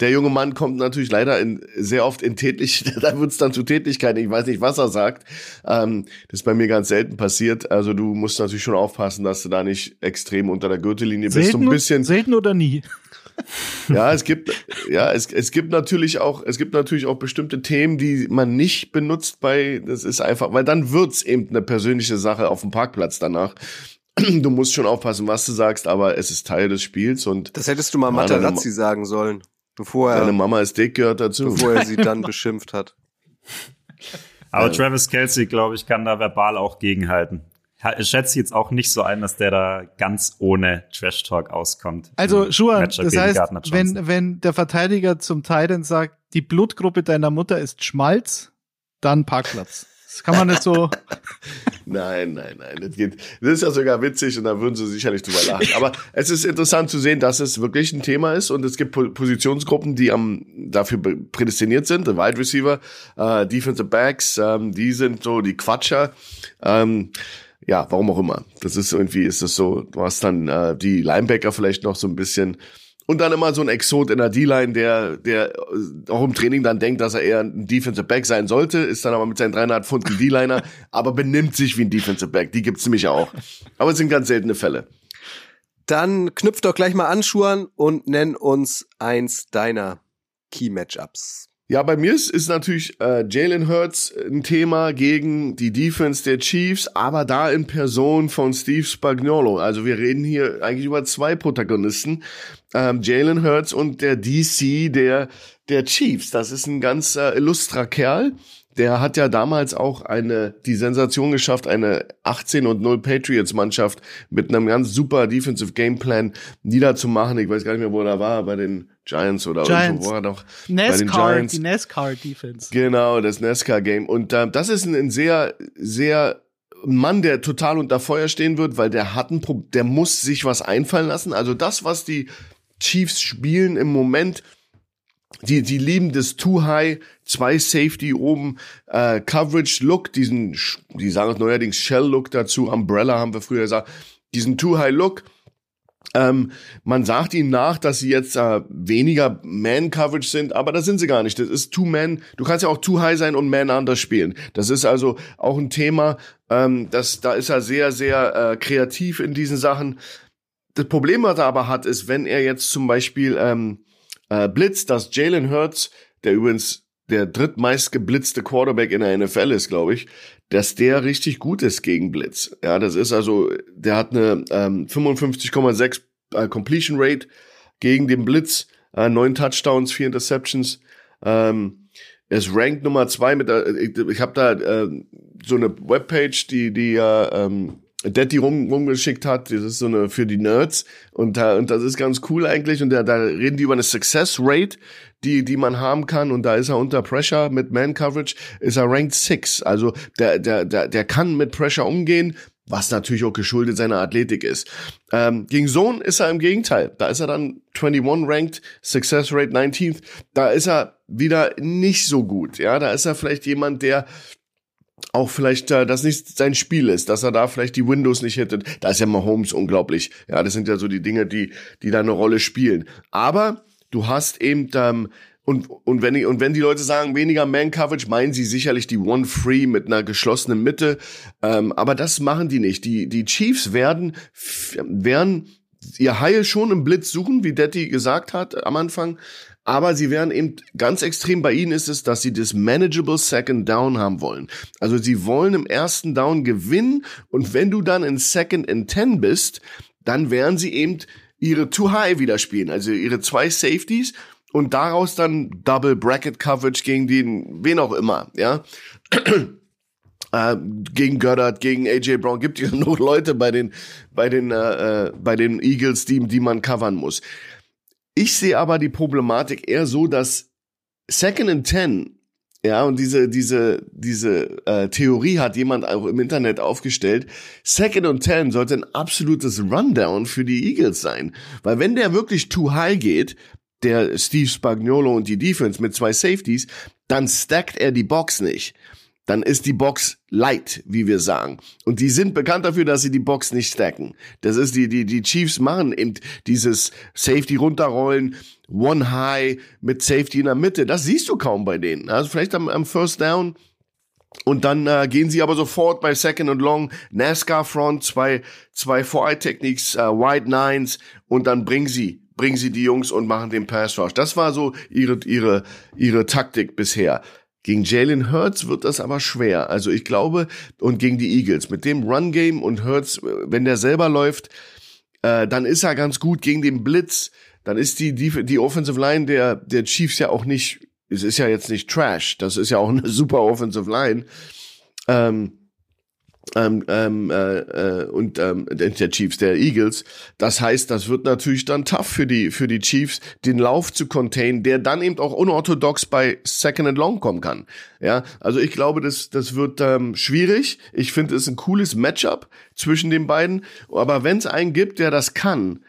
der junge Mann kommt natürlich leider in, sehr oft in tätlich, da wird's dann zu Tätigkeiten. Ich weiß nicht, was er sagt. Ähm, das ist bei mir ganz selten passiert. Also du musst natürlich schon aufpassen, dass du da nicht extrem unter der Gürtellinie bist. Selten, So ein bisschen. selten oder nie. Ja, es gibt, ja, es, es gibt natürlich auch, es gibt natürlich auch bestimmte Themen, die man nicht benutzt bei, das ist einfach, weil dann wird's eben eine persönliche Sache auf dem Parkplatz danach. Du musst schon aufpassen, was du sagst, aber es ist Teil des Spiels und Das hättest du mal deine Materazzi sagen sollen, bevor deine er, Mama ist dick gehört dazu. bevor er sie dann beschimpft hat. Aber Travis Kelsey, glaube ich, kann da verbal auch gegenhalten. Schätze jetzt auch nicht so ein, dass der da ganz ohne Trash Talk auskommt. Also Matchup das heißt, wenn, wenn der Verteidiger zum Titan sagt, die Blutgruppe deiner Mutter ist Schmalz, dann Parkplatz. Das kann man nicht so. Nein, nein, nein, das geht. Das ist ja sogar witzig und da würden sie sicherlich drüber lachen. Aber es ist interessant zu sehen, dass es wirklich ein Thema ist und es gibt Po- Positionsgruppen, die am dafür prädestiniert sind. The Wide Receiver, äh, Defensive Backs, ähm, die sind so die Quatscher. Ähm, ja, warum auch immer. Das ist irgendwie, ist das so, du hast dann äh, die Linebacker vielleicht noch so ein bisschen und dann immer so ein Exot in der D-Line, der, der äh, auch im Training dann denkt, dass er eher ein Defensive Back sein sollte, ist dann aber mit seinen 300 Pfund ein D-Liner, aber benimmt sich wie ein Defensive Back. Die gibt's nämlich auch. Aber es sind ganz seltene Fälle. Dann knüpf doch gleich mal an, Schuhan, und nenn uns eins deiner Key-Matchups. Ja, bei mir ist, ist natürlich äh, Jalen Hurts ein Thema gegen die Defense der Chiefs, aber da in Person von Steve Spagnuolo. Also wir reden hier eigentlich über zwei Protagonisten, ähm, Jalen Hurts und der DC der der Chiefs. Das ist ein ganz äh, illustrer Kerl. Der hat ja damals auch eine die Sensation geschafft, eine 18 und 0 Patriots Mannschaft mit einem ganz super Defensive Gameplan niederzumachen. Ich weiß gar nicht mehr, wo er war, bei den Giants oder Giants. irgendwo, wo er noch bei den NASCAR, Giants. die NASCAR-Defense. Genau, das NASCAR-Game. Und äh, das ist ein, ein sehr, sehr Mann, der total unter Feuer stehen wird, weil der hat ein Pro der muss sich was einfallen lassen. Also das, was die Chiefs spielen im Moment, die, die lieben das Too High, zwei Safety oben, äh, Coverage Look, diesen, die sagen es neuerdings Shell Look dazu, Umbrella haben wir früher gesagt, diesen Too High Look. Ähm, man sagt ihnen nach, dass sie jetzt äh, weniger Man-Coverage sind, aber das sind sie gar nicht. Das ist Two-Man. Du kannst ja auch Too High sein und Man-Under spielen. Das ist also auch ein Thema, ähm, das, da ist er sehr, sehr äh, kreativ in diesen Sachen. Das Problem, was er aber hat, ist, wenn er jetzt zum Beispiel ähm, äh, blitzt, dass Jalen Hurts, der übrigens der drittmeist geblitzte Quarterback in der NFL ist, glaube ich, dass der richtig gut ist gegen Blitz. Ja, das ist also, der hat eine ähm, 55,6 äh, Completion Rate gegen den Blitz, äh, neun Touchdowns, vier Interceptions. Ähm, ist ranked Nummer zwei mit der, ich, ich habe da äh, so eine Webpage, die die äh, ähm, Daddy rum, rumgeschickt hat. Das ist so eine für die Nerds und, da und das ist ganz cool eigentlich. Und da, da reden die über eine Success Rate, die die man haben kann. Und da ist er unter Pressure mit Man Coverage ist er ranked six. Also der der der der kann mit Pressure umgehen. Was natürlich auch geschuldet seiner Athletik ist. Ähm, gegen Zone ist er im Gegenteil. Da ist er dann 21 ranked, Success Rate 19th. Da ist er wieder nicht so gut. Ja, da ist er vielleicht jemand, der auch vielleicht äh, das nicht sein Spiel ist, dass er da vielleicht die Windows nicht hittet. Da ist ja Mahomes unglaublich. Ja, das sind ja so die Dinge, die die da eine Rolle spielen. Aber du hast eben ähm, und und wenn die, und wenn die Leute sagen weniger Man Coverage, meinen sie sicherlich die One Free mit einer geschlossenen Mitte. Ähm, aber das machen die nicht. Die die Chiefs werden werden ihr Heil schon im Blitz suchen, wie Detti gesagt hat am Anfang. Aber sie werden eben ganz extrem bei ihnen ist es, dass sie das manageable Second Down haben wollen. Also sie wollen im ersten Down gewinnen und wenn du dann in Second and Ten bist, dann werden sie eben ihre Too High wieder spielen, also ihre zwei Safeties und daraus dann Double Bracket Coverage gegen den, wen auch immer, ja. Äh, gegen Goddard, gegen AJ Brown gibt ja genug Leute bei den bei den äh, äh, bei den Eagles, die die man covern muss. Ich sehe aber die Problematik eher so, dass Second and Ten, ja, und diese, diese, diese äh, Theorie hat jemand auch im Internet aufgestellt. Second and Ten sollte ein absolutes Rundown für die Eagles sein. Weil wenn der wirklich too high geht, der Steve Spagnuolo und die Defense mit zwei Safeties, dann stackt er die Box nicht. Dann ist die Box light, wie wir sagen. Und die sind bekannt dafür, dass sie die Box nicht stacken. Das ist die, die, die Chiefs machen eben dieses Safety runterrollen, One High mit Safety in der Mitte. Das siehst du kaum bei denen. Also vielleicht am, am First Down. Und dann äh, gehen sie aber sofort bei Second and Long, NASCAR Front, zwei, zwei Four-Eye-Techniques, äh, Wide Nines und dann bringen sie bringen sie die Jungs und machen den Pass Rush. Das war so ihre, ihre, ihre Taktik bisher. Gegen Jalen Hurts wird das aber schwer. Also ich glaube, und gegen die Eagles, mit dem Run-Game und Hurts, wenn der selber läuft, äh, dann ist er ganz gut gegen den Blitz. Dann ist die, die, die Offensive Line der, der Chiefs ja auch nicht, es ist ja jetzt nicht Trash. Das ist ja auch eine super Offensive Line. Ähm, ähm, ähm, äh, äh, und ähm, der Chiefs, der Eagles. Das heißt, das wird natürlich dann tough für die für die Chiefs, den Lauf zu containen, der dann eben auch unorthodox bei Second and Long kommen kann. Ja, also ich glaube, das das wird ähm, schwierig. Ich finde, es ist ein cooles Matchup zwischen den beiden. Aber wenn es einen gibt, der das kann,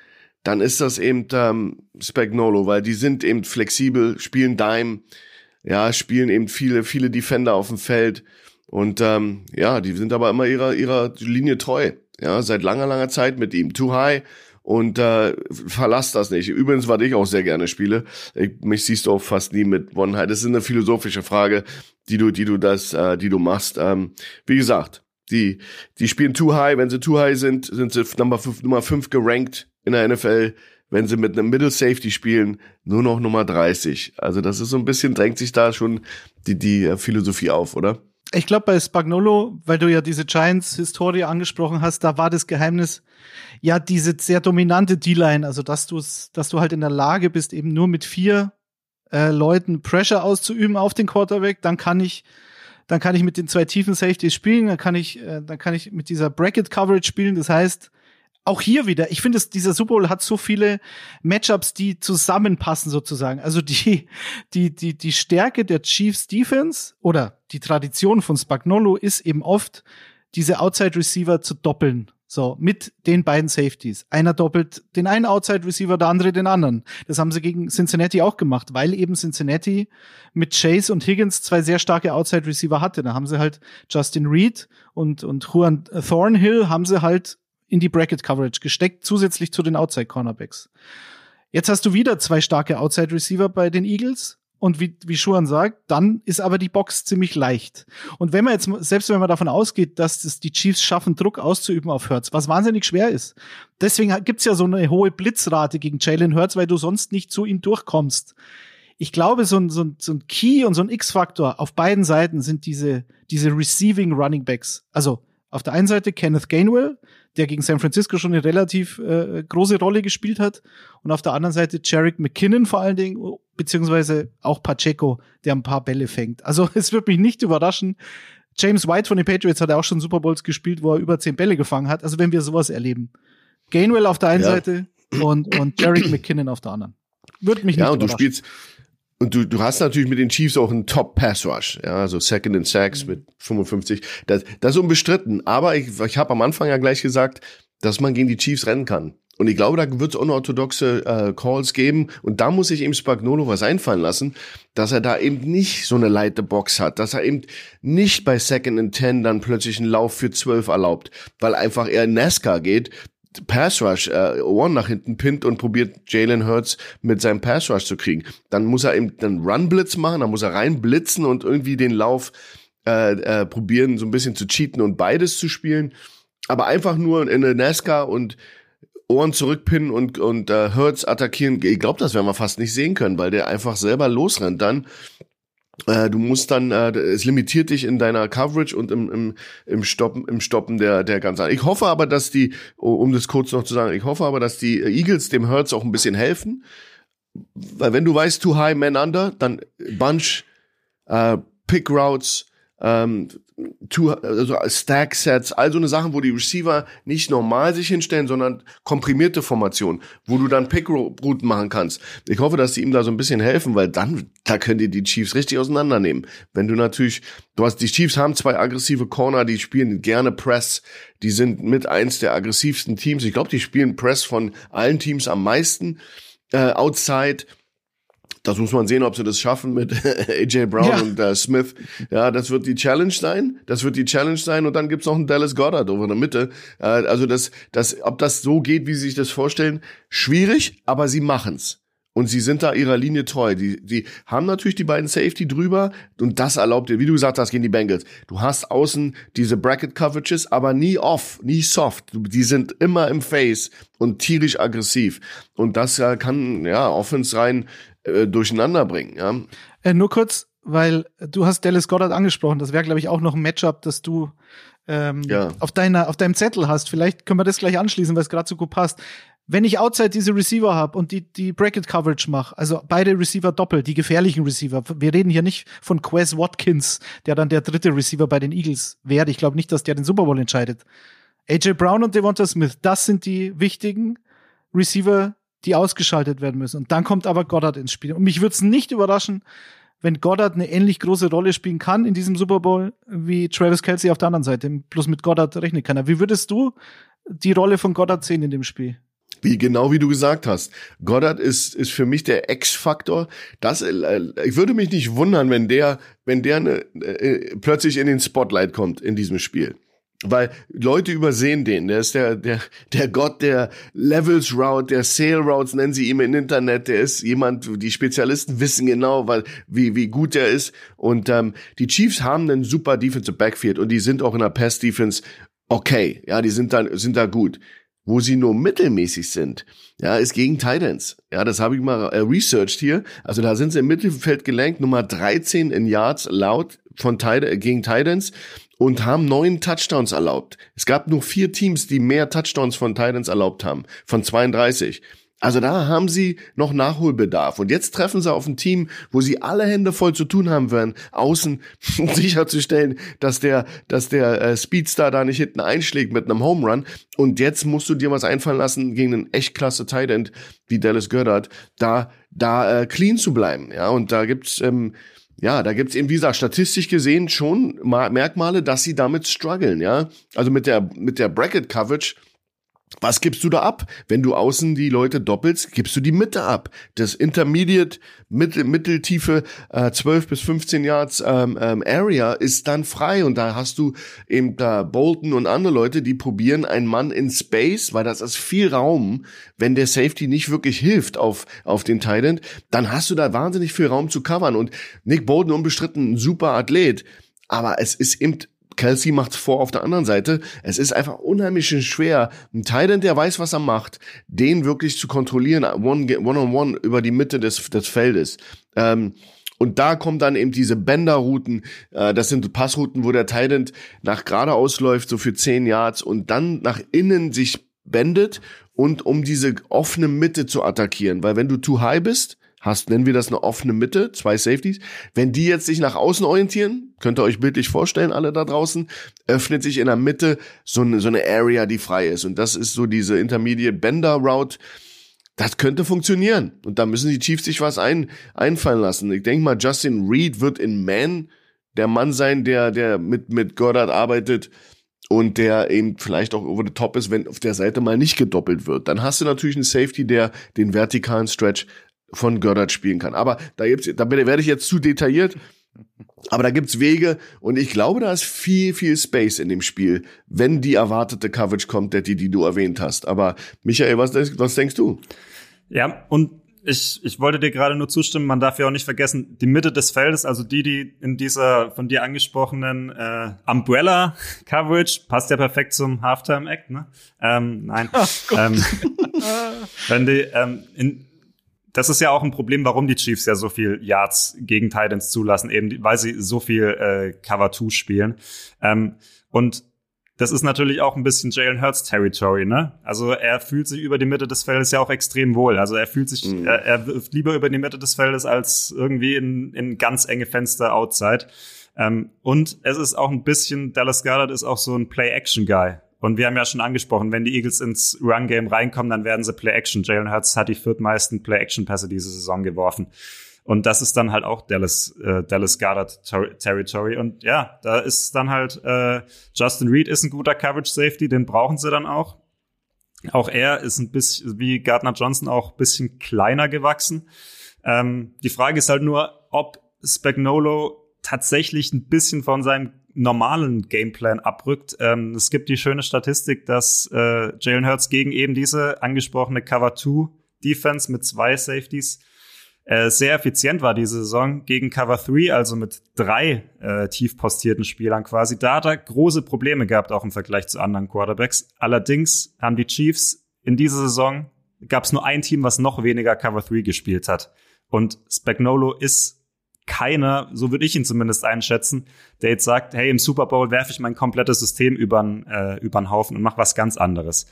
dann ist das eben ähm, Spagnolo, weil die sind eben flexibel, spielen Dime, ja, spielen eben viele viele Defender auf dem Feld und ähm, ja, die sind aber immer ihrer, ihrer Linie treu. Ja, seit langer, langer Zeit mit ihm. Too high und äh, verlass das nicht. Übrigens, was ich auch sehr gerne spiele, ich, mich siehst du auch fast nie mit One High. Das ist eine philosophische Frage, die du, die du das, äh, die du machst. Ähm, wie gesagt, die, die spielen Too High. Wenn sie Too High sind, sind sie Nummer 5 Nummer fünf gerankt in der NFL. Wenn sie mit einem Middle Safety spielen, nur noch Nummer 30. Also das ist so ein bisschen, drängt sich da schon die, die äh, Philosophie auf, oder? Ich glaube, bei Spagnolo, weil du ja diese Giants-Historie angesprochen hast, da war das Geheimnis ja diese sehr dominante D-Line, also dass du dass du halt in der Lage bist, eben nur mit vier äh, Leuten Pressure auszuüben auf den Quarterback, dann kann ich dann kann ich mit den zwei tiefen Safeties spielen, dann kann ich äh, dann kann ich mit dieser Bracket Coverage spielen, das heißt, auch hier wieder, ich finde, dieser Super Bowl hat so viele Matchups, die zusammenpassen sozusagen. Also die, die, die, die Stärke der Chiefs Defense oder die Tradition von Spagnolo ist eben oft, diese Outside Receiver zu doppeln. So, mit den beiden Safeties. Einer doppelt den einen Outside Receiver, der andere den anderen. Das haben sie gegen Cincinnati auch gemacht, weil eben Cincinnati mit Chase und Higgins zwei sehr starke Outside Receiver hatte. Da haben sie halt Justin Reed und, und Juan Thornhill haben sie halt in die Bracket Coverage gesteckt, zusätzlich zu den Outside Cornerbacks. Jetzt hast du wieder zwei starke Outside Receiver bei den Eagles. Und wie, wie Schuhan sagt, dann ist aber die Box ziemlich leicht. Und wenn man jetzt, selbst wenn man davon ausgeht, dass es die Chiefs schaffen, Druck auszuüben auf Hurts, was wahnsinnig schwer ist. Deswegen gibt's ja so eine hohe Blitzrate gegen Jalen Hurts, weil du sonst nicht zu ihm durchkommst. Ich glaube, so ein, so ein, so ein Key und so ein X-Faktor auf beiden Seiten sind diese, diese Receiving Running Backs. Also auf der einen Seite Kenneth Gainwell, der gegen San Francisco schon eine relativ äh, große Rolle gespielt hat. Und auf der anderen Seite Jarek McKinnon vor allen Dingen, beziehungsweise auch Pacheco, der ein paar Bälle fängt. Also es wird mich nicht überraschen. James White von den Patriots hat ja auch schon Super Bowls gespielt, wo er über zehn Bälle gefangen hat. Also wenn wir sowas erleben. Gainwell auf der einen ja. Seite und, und Jarek McKinnon auf der anderen. Wird mich nicht Ja, und du spielst, und du, du hast natürlich mit den Chiefs auch einen Top Pass Rush, ja, also Second in Sacks mhm. mit 55. Das, das ist unbestritten. Aber ich, ich habe am Anfang ja gleich gesagt, dass man gegen die Chiefs rennen kann. Und ich glaube, da wird es unorthodoxe äh, Calls geben. Und da muss sich eben Spagnolo was einfallen lassen, dass er da eben nicht so eine leite Box hat, dass er eben nicht bei Second and Ten dann plötzlich einen Lauf für zwölf erlaubt, weil einfach er in NASCAR geht, Pass Rush, äh, One nach hinten pinnt und probiert Jalen Hurts mit seinem Pass Rush zu kriegen. Dann muss er eben einen Run Blitz machen, dann muss er reinblitzen und irgendwie den Lauf äh, äh, probieren, so ein bisschen zu cheaten und beides zu spielen. Aber einfach nur in der NASCAR und Ohren zurückpinnen und, und äh, Hurts attackieren, ich glaube, das werden wir fast nicht sehen können, weil der einfach selber losrennt dann äh, du musst dann, äh, es limitiert dich in deiner Coverage und im, im, im Stoppen, im Stoppen der, der ganzen. Ich hoffe aber, dass die, um das kurz noch zu sagen, ich hoffe aber, dass die Eagles dem Hurts auch ein bisschen helfen. Weil wenn du weißt, too high, man under, dann Bunch, äh, Pick Routes, ähm, also Stack-Sets, all so eine Sachen, wo die Receiver nicht normal sich hinstellen, sondern komprimierte Formationen, wo du dann Pick-Routen machen kannst. Ich hoffe, dass die ihm da so ein bisschen helfen, weil dann, da könnt ihr die Chiefs richtig auseinandernehmen. Wenn du natürlich, du hast, die Chiefs haben zwei aggressive Corner, die spielen gerne Press, die sind mit eins der aggressivsten Teams. Ich glaube, die spielen Press von allen Teams am meisten, äh, outside Das muss man sehen, ob sie das schaffen mit AJ Brown ja. und äh, Smith. Ja, das wird die Challenge sein. Das wird die Challenge sein. Und dann gibt's noch einen Dallas Goddard over der Mitte. Äh, also das, das, ob das so geht, wie sie sich das vorstellen, schwierig, aber sie machen's. Und sie sind da ihrer Linie treu. Die, die haben natürlich die beiden Safety drüber und das erlaubt dir, wie du gesagt hast, gegen die Bengals. Du hast außen diese Bracket Coverages, aber nie off, nie soft. Die sind immer im Face und tierisch aggressiv. Und das äh, kann, ja, Offense rein äh, durcheinander bringen, ja. Äh, nur kurz, weil du hast Dallas Goddard angesprochen. Das wäre, glaube ich, auch noch ein Matchup, das du ähm, ja. auf, deiner, auf deinem Zettel hast. Vielleicht können wir das gleich anschließen, weil es gerade so gut passt wenn ich outside diese Receiver habe und die, die Bracket Coverage mache, also beide Receiver doppelt, die gefährlichen Receiver, wir reden hier nicht von Quez Watkins, der dann der dritte Receiver bei den Eagles wäre. Ich glaube nicht, dass der den Super Bowl entscheidet. AJ Brown und Devonta Smith, das sind die wichtigen Receiver, die ausgeschaltet werden müssen. Und dann kommt aber Goddard ins Spiel. Und mich würde es nicht überraschen, wenn Goddard eine ähnlich große Rolle spielen kann in diesem Super Bowl wie Travis Kelsey auf der anderen Seite. Plus mit Goddard rechnen kann er. Wie würdest du die Rolle von Goddard sehen in dem Spiel? Wie genau wie du gesagt hast. Goddard ist ist für mich der X-Faktor. Das äh, ich würde mich nicht wundern, wenn der wenn der ne, äh, plötzlich in den Spotlight kommt in diesem Spiel. Weil Leute übersehen den. Der ist der, der, der Gott der Levels Route, der Sale Routes nennen sie ihm im Internet. Der ist jemand, die Spezialisten wissen genau, weil, wie, wie gut der ist. Und ähm, die Chiefs haben einen super Defensive Backfield und die sind auch in der Pass Defense okay. Ja, die sind da, sind da gut wo sie nur mittelmäßig sind, ja, ist gegen Titans. Ja, das habe ich mal äh, researched hier. Also da sind sie im Mittelfeld gelenkt, Nummer 13 in Yards laut von Tit gegen Titans und haben neun Touchdowns erlaubt. Es gab nur vier Teams, die mehr Touchdowns von Titans erlaubt haben, von 32. Also da haben sie noch Nachholbedarf. Und jetzt treffen sie auf ein Team, wo sie alle Hände voll zu tun haben werden, außen sicherzustellen, dass der, dass der äh, Speedstar da nicht hinten einschlägt mit einem Home Run. Und jetzt musst du dir was einfallen lassen gegen einen echt klasse Tight End wie Dallas Goddard, da, da äh, clean zu bleiben. Ja, und da gibt's ähm, ja, da gibt's eben, wie gesagt, statistisch gesehen schon Merkmale, dass sie damit strugglen, ja. Also mit der, mit der Bracket Coverage was gibst du da ab? Wenn du außen die Leute doppelst, gibst du die Mitte ab. Das Intermediate, mittel, mitteltiefe äh, 12 bis 15 Yards ähm, ähm, Area ist dann frei und da hast du eben da Bolton und andere Leute, die probieren einen Mann in Space, weil das ist viel Raum. Wenn der Safety nicht wirklich hilft auf, auf den Thailand, dann hast du da wahnsinnig viel Raum zu covern und Nick Bolton unbestritten ein super Athlet. Aber es ist eben Kelsey macht's vor auf der anderen Seite. Es ist einfach unheimlich schwer, ein Titan, der weiß, was er macht, den wirklich zu kontrollieren, one, one on one über die Mitte des, des Feldes. Ähm, und da kommen dann eben diese Bänderrouten, äh, das sind Passrouten, wo der Titan nach geradeaus läuft, so für zehn Yards und dann nach innen sich bändet und um diese offene Mitte zu attackieren. Weil wenn du too high bist, hast, nennen wir das eine offene Mitte, zwei Safeties. Wenn die jetzt sich nach außen orientieren, könnt ihr euch bildlich vorstellen, alle da draußen, öffnet sich in der Mitte so eine, so eine Area, die frei ist. Und das ist so diese Intermediate Bender Route. Das könnte funktionieren. Und da müssen die Chiefs sich was ein, einfallen lassen. Ich denke mal, Justin Reed wird in Man der Mann sein, der, der mit, mit Goddard arbeitet und der eben vielleicht auch over the top ist, wenn auf der Seite mal nicht gedoppelt wird. Dann hast du natürlich einen Safety, der den vertikalen Stretch von Goddard spielen kann. Aber da gibt's, da werde ich jetzt zu detailliert. Aber da gibt's Wege und ich glaube, da ist viel, viel Space in dem Spiel, wenn die erwartete Coverage kommt, der die, die du erwähnt hast. Aber Michael, was, was denkst du? Ja, und ich, ich wollte dir gerade nur zustimmen, man darf ja auch nicht vergessen, die Mitte des Feldes, also die, die in dieser von dir angesprochenen äh, Umbrella Coverage, passt ja perfekt zum Halftime Act, ne? Ähm, nein. Oh ähm, wenn die ähm, in, das ist ja auch ein Problem, warum die Chiefs ja so viel Yards gegen Titans zulassen, eben weil sie so viel äh, Cover 2 spielen. Ähm, und das ist natürlich auch ein bisschen Jalen Hurts Territory, ne? Also er fühlt sich über die Mitte des Feldes ja auch extrem wohl. Also er fühlt sich, mhm. er, er wirft lieber über die Mitte des Feldes als irgendwie in, in ganz enge Fenster outside. Ähm, und es ist auch ein bisschen, Dallas Goddard ist auch so ein Play-Action-Guy. Und wir haben ja schon angesprochen, wenn die Eagles ins Run-Game reinkommen, dann werden sie Play-Action. Jalen Hurts hat die viertmeisten Play-Action-Pässe diese Saison geworfen. Und das ist dann halt auch Dallas, äh, Dallas Goddard Ter Territory. Und ja, da ist dann halt äh, Justin Reed ist ein guter Coverage Safety, den brauchen sie dann auch. Auch er ist ein bisschen, wie Gardner Johnson, auch ein bisschen kleiner gewachsen. Ähm, die Frage ist halt nur, ob Spagnolo tatsächlich ein bisschen von seinem normalen Gameplan abrückt. Ähm, es gibt die schöne Statistik, dass äh, Jalen Hurts gegen eben diese angesprochene Cover 2 Defense mit zwei Safeties äh, sehr effizient war diese Saison gegen Cover 3, also mit drei äh, tief postierten Spielern quasi. Da hat er große Probleme gehabt, auch im Vergleich zu anderen Quarterbacks. Allerdings haben die Chiefs in dieser Saison gab es nur ein Team, was noch weniger Cover 3 gespielt hat. Und Spagnolo ist keiner, so würde ich ihn zumindest einschätzen, der jetzt sagt, hey, im Super Bowl werfe ich mein komplettes System übern, äh, übern Haufen und mache was ganz anderes.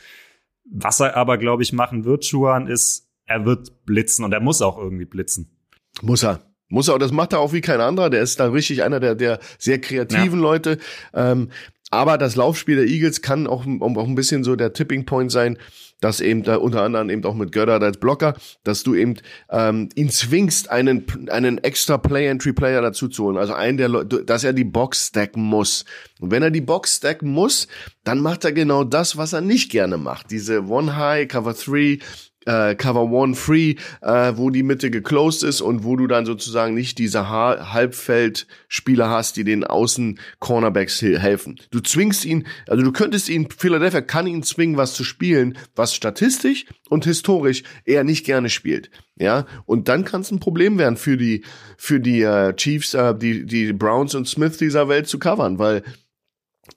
Was er aber, glaube ich, machen wird, Schuhan, ist, er wird blitzen und er muss auch irgendwie blitzen. Muss er. Muss er, und das macht er auch wie kein anderer. Der ist da richtig einer der, der sehr kreativen ja. Leute. Ähm, aber das Laufspiel der Eagles kann auch, auch ein bisschen so der Tipping Point sein, dass eben da unter anderem eben auch mit Gördert als Blocker, dass du eben ähm, ihn zwingst, einen, einen extra Play-Entry-Player dazu zu holen. Also einen, der, dass er die Box stacken muss. Und wenn er die Box stacken muss, dann macht er genau das, was er nicht gerne macht. Diese One-High, Cover 3, äh, Cover One Free, äh, wo die Mitte geclosed ist und wo du dann sozusagen nicht diese ha Halbfeldspieler hast, die den Außen Cornerbacks helfen. Du zwingst ihn, also du könntest ihn, Philadelphia kann ihn zwingen, was zu spielen, was statistisch und historisch er nicht gerne spielt. Ja, und dann kann es ein Problem werden für die für die äh, Chiefs, äh, die die Browns und Smith dieser Welt zu covern, weil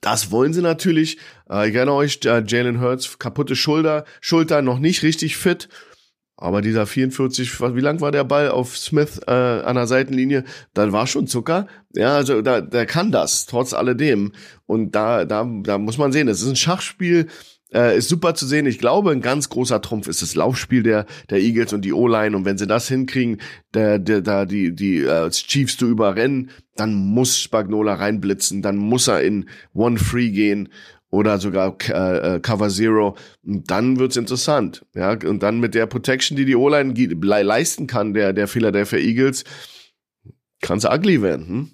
das wollen sie natürlich. Äh, ich erinnere euch, äh, Jalen Hurts, kaputte Schulter, Schulter noch nicht richtig fit. Aber dieser 44, wie lang war der Ball auf Smith äh, an der Seitenlinie? Dann war schon Zucker. Ja, also da, der kann das, trotz alledem. Und da, da, da muss man sehen, es ist ein Schachspiel. Äh, ist super zu sehen. Ich glaube, ein ganz großer Trumpf ist das Laufspiel der, der Eagles und die O-Line. Und wenn sie das hinkriegen, der, da die, die äh, Chiefs zu überrennen, dann muss Spagnola reinblitzen, dann muss er in One Free gehen oder sogar äh, äh, Cover Zero. Und dann wird's interessant. Ja, und dann mit der Protection, die die O-Line leisten kann, der, der Philadelphia Eagles, kann's ugly werden. Hm?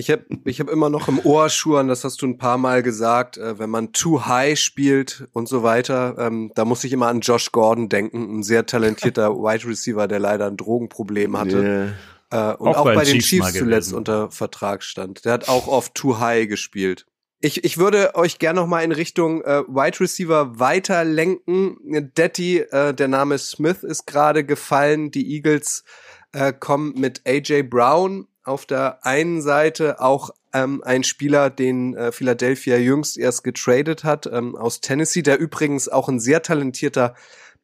Ich habe ich hab immer noch im Ohr Schuhen, das hast du ein paar Mal gesagt, äh, wenn man too high spielt und so weiter, ähm, da muss ich immer an Josh Gordon denken, ein sehr talentierter Wide Receiver, der leider ein Drogenproblem hatte. Yeah. Äh, und auch, auch bei, bei den Chiefs, Chiefs zuletzt unter Vertrag stand. Der hat auch oft too high gespielt. Ich, ich würde euch gerne noch mal in Richtung äh, Wide Receiver weiter lenken. Detti, äh, der Name Smith ist gerade gefallen. Die Eagles äh, kommen mit AJ Brown auf der einen Seite auch ähm, ein Spieler, den äh, Philadelphia jüngst erst getradet hat, ähm, aus Tennessee, der übrigens auch ein sehr talentierter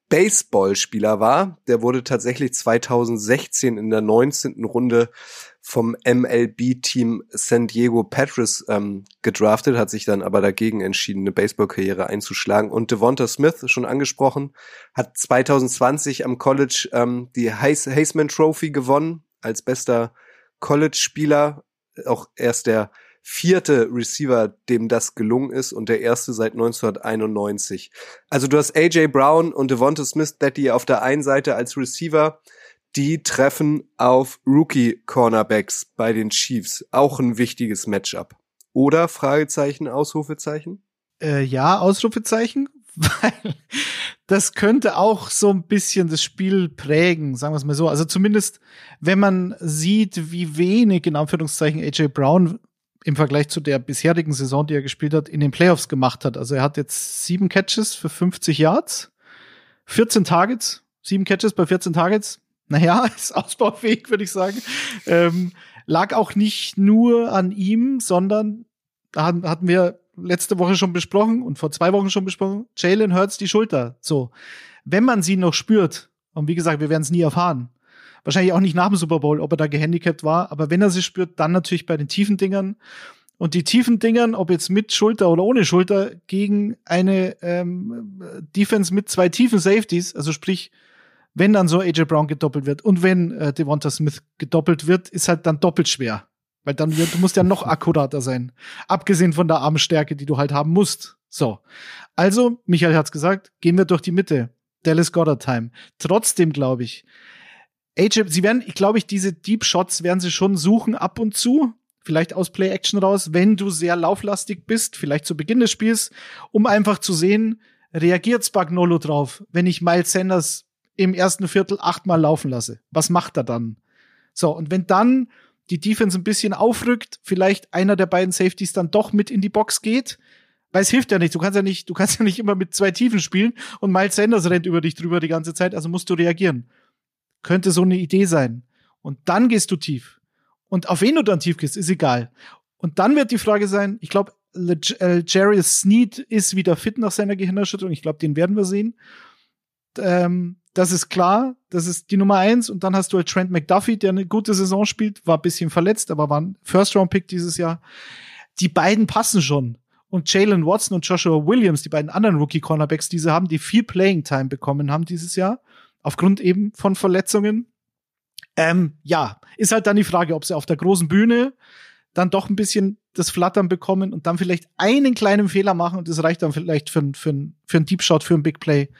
Baseballspieler war. Der wurde tatsächlich 2016 in der 19. Runde vom MLB-Team San Diego Padres ähm, gedraftet, hat sich dann aber dagegen entschieden, eine Baseballkarriere einzuschlagen. Und Devonta Smith, schon angesprochen, hat 2020 am College ähm, die Heisman Trophy gewonnen als bester College-Spieler, auch erst der vierte Receiver, dem das gelungen ist und der erste seit 1991. Also du hast AJ Brown und Devonta Smith, die auf der einen Seite als Receiver, die treffen auf Rookie Cornerbacks bei den Chiefs. Auch ein wichtiges Matchup. Oder Fragezeichen, Ausrufezeichen? Äh, ja, Ausrufezeichen, weil das könnte auch so ein bisschen das Spiel prägen, sagen wir es mal so. Also zumindest, wenn man sieht, wie wenig in Anführungszeichen AJ Brown im Vergleich zu der bisherigen Saison, die er gespielt hat, in den Playoffs gemacht hat. Also er hat jetzt sieben Catches für 50 Yards, 14 Targets, sieben Catches bei 14 Targets. Naja, ist ausbaufähig, würde ich sagen. Ähm, lag auch nicht nur an ihm, sondern da hatten wir letzte Woche schon besprochen und vor zwei Wochen schon besprochen. Jalen Hurts die Schulter. So. Wenn man sie noch spürt, und wie gesagt, wir werden es nie erfahren, wahrscheinlich auch nicht nach dem Super Bowl, ob er da gehandicapt war, aber wenn er sie spürt, dann natürlich bei den tiefen Dingern. Und die tiefen Dingern, ob jetzt mit Schulter oder ohne Schulter, gegen eine ähm, Defense mit zwei tiefen Safeties, also sprich, wenn dann so AJ Brown gedoppelt wird und wenn äh, Devonta Smith gedoppelt wird, ist halt dann doppelt schwer. Weil dann, du musst ja noch akkurater sein. Abgesehen von der Armstärke, die du halt haben musst. So. Also, Michael hat's gesagt, gehen wir durch die Mitte. Dallas Goddard Time. Trotzdem glaube ich, AJ, sie werden, ich glaube ich, diese Deep Shots werden sie schon suchen ab und zu. Vielleicht aus Play Action raus, wenn du sehr lauflastig bist, vielleicht zu Beginn des Spiels, um einfach zu sehen, reagiert Spagnolo drauf, wenn ich Miles Sanders im ersten Viertel achtmal laufen lasse? Was macht er dann? So, und wenn dann die Defense ein bisschen aufrückt, vielleicht einer der beiden Safeties dann doch mit in die Box geht, weil es hilft ja nicht. Du kannst ja nicht, du kannst ja nicht immer mit zwei Tiefen spielen und Miles Sanders rennt über dich drüber die ganze Zeit, also musst du reagieren. Könnte so eine Idee sein. Und dann gehst du tief. Und auf wen du dann tief gehst, ist egal. Und dann wird die Frage sein, ich glaube, äh, Jarius Sneed ist wieder fit nach seiner Gehirnerschütterung. Ich glaube, den werden wir sehen. Ähm, das ist klar. Das ist die Nummer eins. Und dann hast du halt Trent McDuffie, der eine gute Saison spielt, war ein bisschen verletzt, aber war ein First-Round-Pick dieses Jahr. Die beiden passen schon. Und Jalen Watson und Joshua Williams, die beiden anderen Rookie-Cornerbacks, die sie haben, die viel Playing-Time bekommen haben dieses Jahr, aufgrund eben von Verletzungen. Ähm, ja, ist halt dann die Frage, ob sie auf der großen Bühne dann doch ein bisschen das Flattern bekommen und dann vielleicht einen kleinen Fehler machen und das reicht dann vielleicht für, für, für einen Deep Shot, für ein Big Play,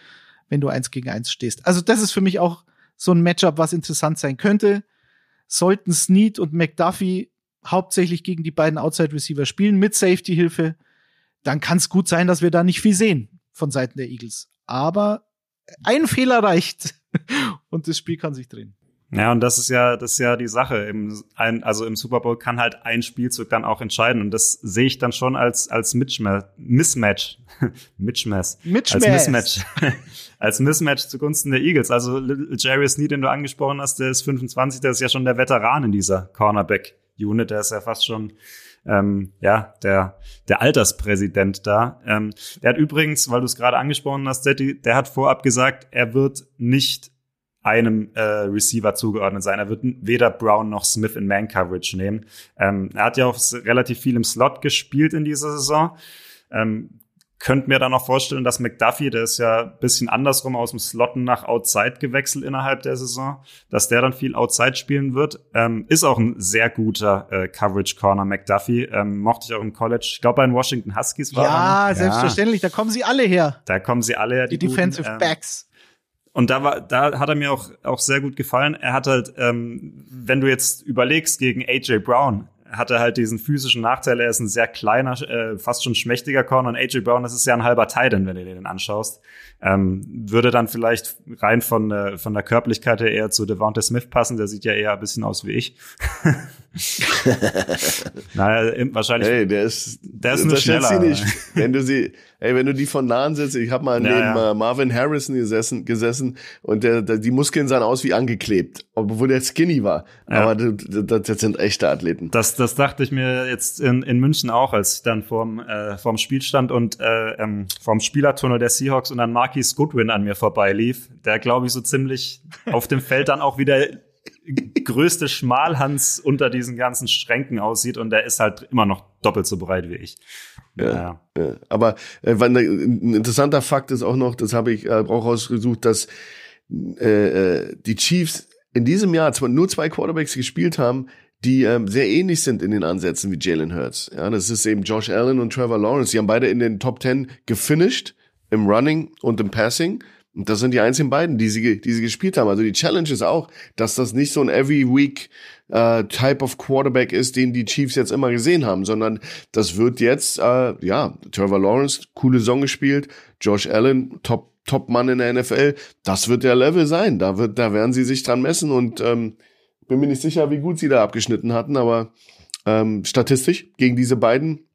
wenn du eins gegen eins stehst. Also das ist für mich auch so ein Matchup, was interessant sein könnte. Sollten Snead und McDuffie hauptsächlich gegen die beiden Outside Receiver spielen mit Safety Hilfe, dann kann es gut sein, dass wir da nicht viel sehen von Seiten der Eagles. Aber ein Fehler reicht und das Spiel kann sich drehen. Ja, und das ist ja, das ist ja die Sache. Im, ein, also im Super Bowl kann halt ein Spielzug dann auch entscheiden. Und das sehe ich dann schon als, als Mismatch. Mismatch. Mismatch. Als Mismatch. als Mismatch zugunsten der Eagles. Also Jerry Sneed, den du angesprochen hast, der ist 25, der ist ja schon der Veteran in dieser Cornerback-Unit. Der ist ja fast schon ähm, ja, der, der Alterspräsident da. Ähm, der hat übrigens, weil du es gerade angesprochen hast, der, der hat vorab gesagt, er wird nicht einem äh, Receiver zugeordnet sein. Er wird weder Brown noch Smith in Man-Coverage nehmen. Ähm, er hat ja auch relativ viel im Slot gespielt in dieser Saison. Ähm, könnte mir dann auch vorstellen, dass McDuffie, der ist ja ein bisschen andersrum aus dem Slotten nach Outside gewechselt innerhalb der Saison, dass der dann viel Outside spielen wird. Ähm, ist auch ein sehr guter äh, Coverage Corner McDuffie. Ähm, mochte ich auch im College. Ich glaube, bei den Washington Huskies war Ja, er, ne? selbstverständlich. Ja. Da kommen sie alle her. Da kommen sie alle her. Die, die Defensive ähm, Backs. Und da war, da hat er mir auch, auch sehr gut gefallen. Er hat halt, ähm, wenn du jetzt überlegst gegen AJ Brown, hat er halt diesen physischen Nachteil. Er ist ein sehr kleiner, äh, fast schon schmächtiger Corner. Und AJ Brown, das ist ja ein halber Titan, wenn du dir den anschaust. Ähm, würde dann vielleicht rein von, äh, von der Körperlichkeit her eher zu Devonta Smith passen. Der sieht ja eher ein bisschen aus wie ich. naja, wahrscheinlich. Hey, der ist, der ist nur schneller. Nicht, wenn du sie, ey, wenn du die von nahen sitzt, ich habe mal ja, neben. Äh, Marvin Harrison gesessen, gesessen und der, der, die Muskeln sahen aus wie angeklebt, obwohl der skinny war. Ja. Aber das, das sind echte Athleten. Das, das dachte ich mir jetzt in, in München auch, als ich dann vorm, äh, vorm Spiel stand und äh, ähm, vorm Spielertunnel der Seahawks und dann Marquis Goodwin an mir vorbeilief, der glaube ich so ziemlich auf dem Feld dann auch wieder größte Schmalhans unter diesen ganzen Schränken aussieht und der ist halt immer noch doppelt so breit wie ich. Ja, ja. Aber äh, ein interessanter Fakt ist auch noch, das habe ich äh, auch rausgesucht, dass äh, äh, die Chiefs in diesem Jahr zwar nur zwei Quarterbacks gespielt haben, die ähm, sehr ähnlich sind in den Ansätzen wie Jalen Hurts. Ja, das ist eben Josh Allen und Trevor Lawrence. Die haben beide in den Top Ten gefinished im Running und im Passing. Und das sind die einzigen beiden, die sie, die sie gespielt haben. Also die Challenge ist auch, dass das nicht so ein every week äh, Type of Quarterback ist, den die Chiefs jetzt immer gesehen haben, sondern das wird jetzt, äh, ja, Trevor Lawrence, coole Song gespielt, Josh Allen, Top Top-Mann in der NFL, das wird der Level sein. Da wird, da werden sie sich dran messen und ähm, bin mir nicht sicher, wie gut sie da abgeschnitten hatten, aber ähm, statistisch gegen diese beiden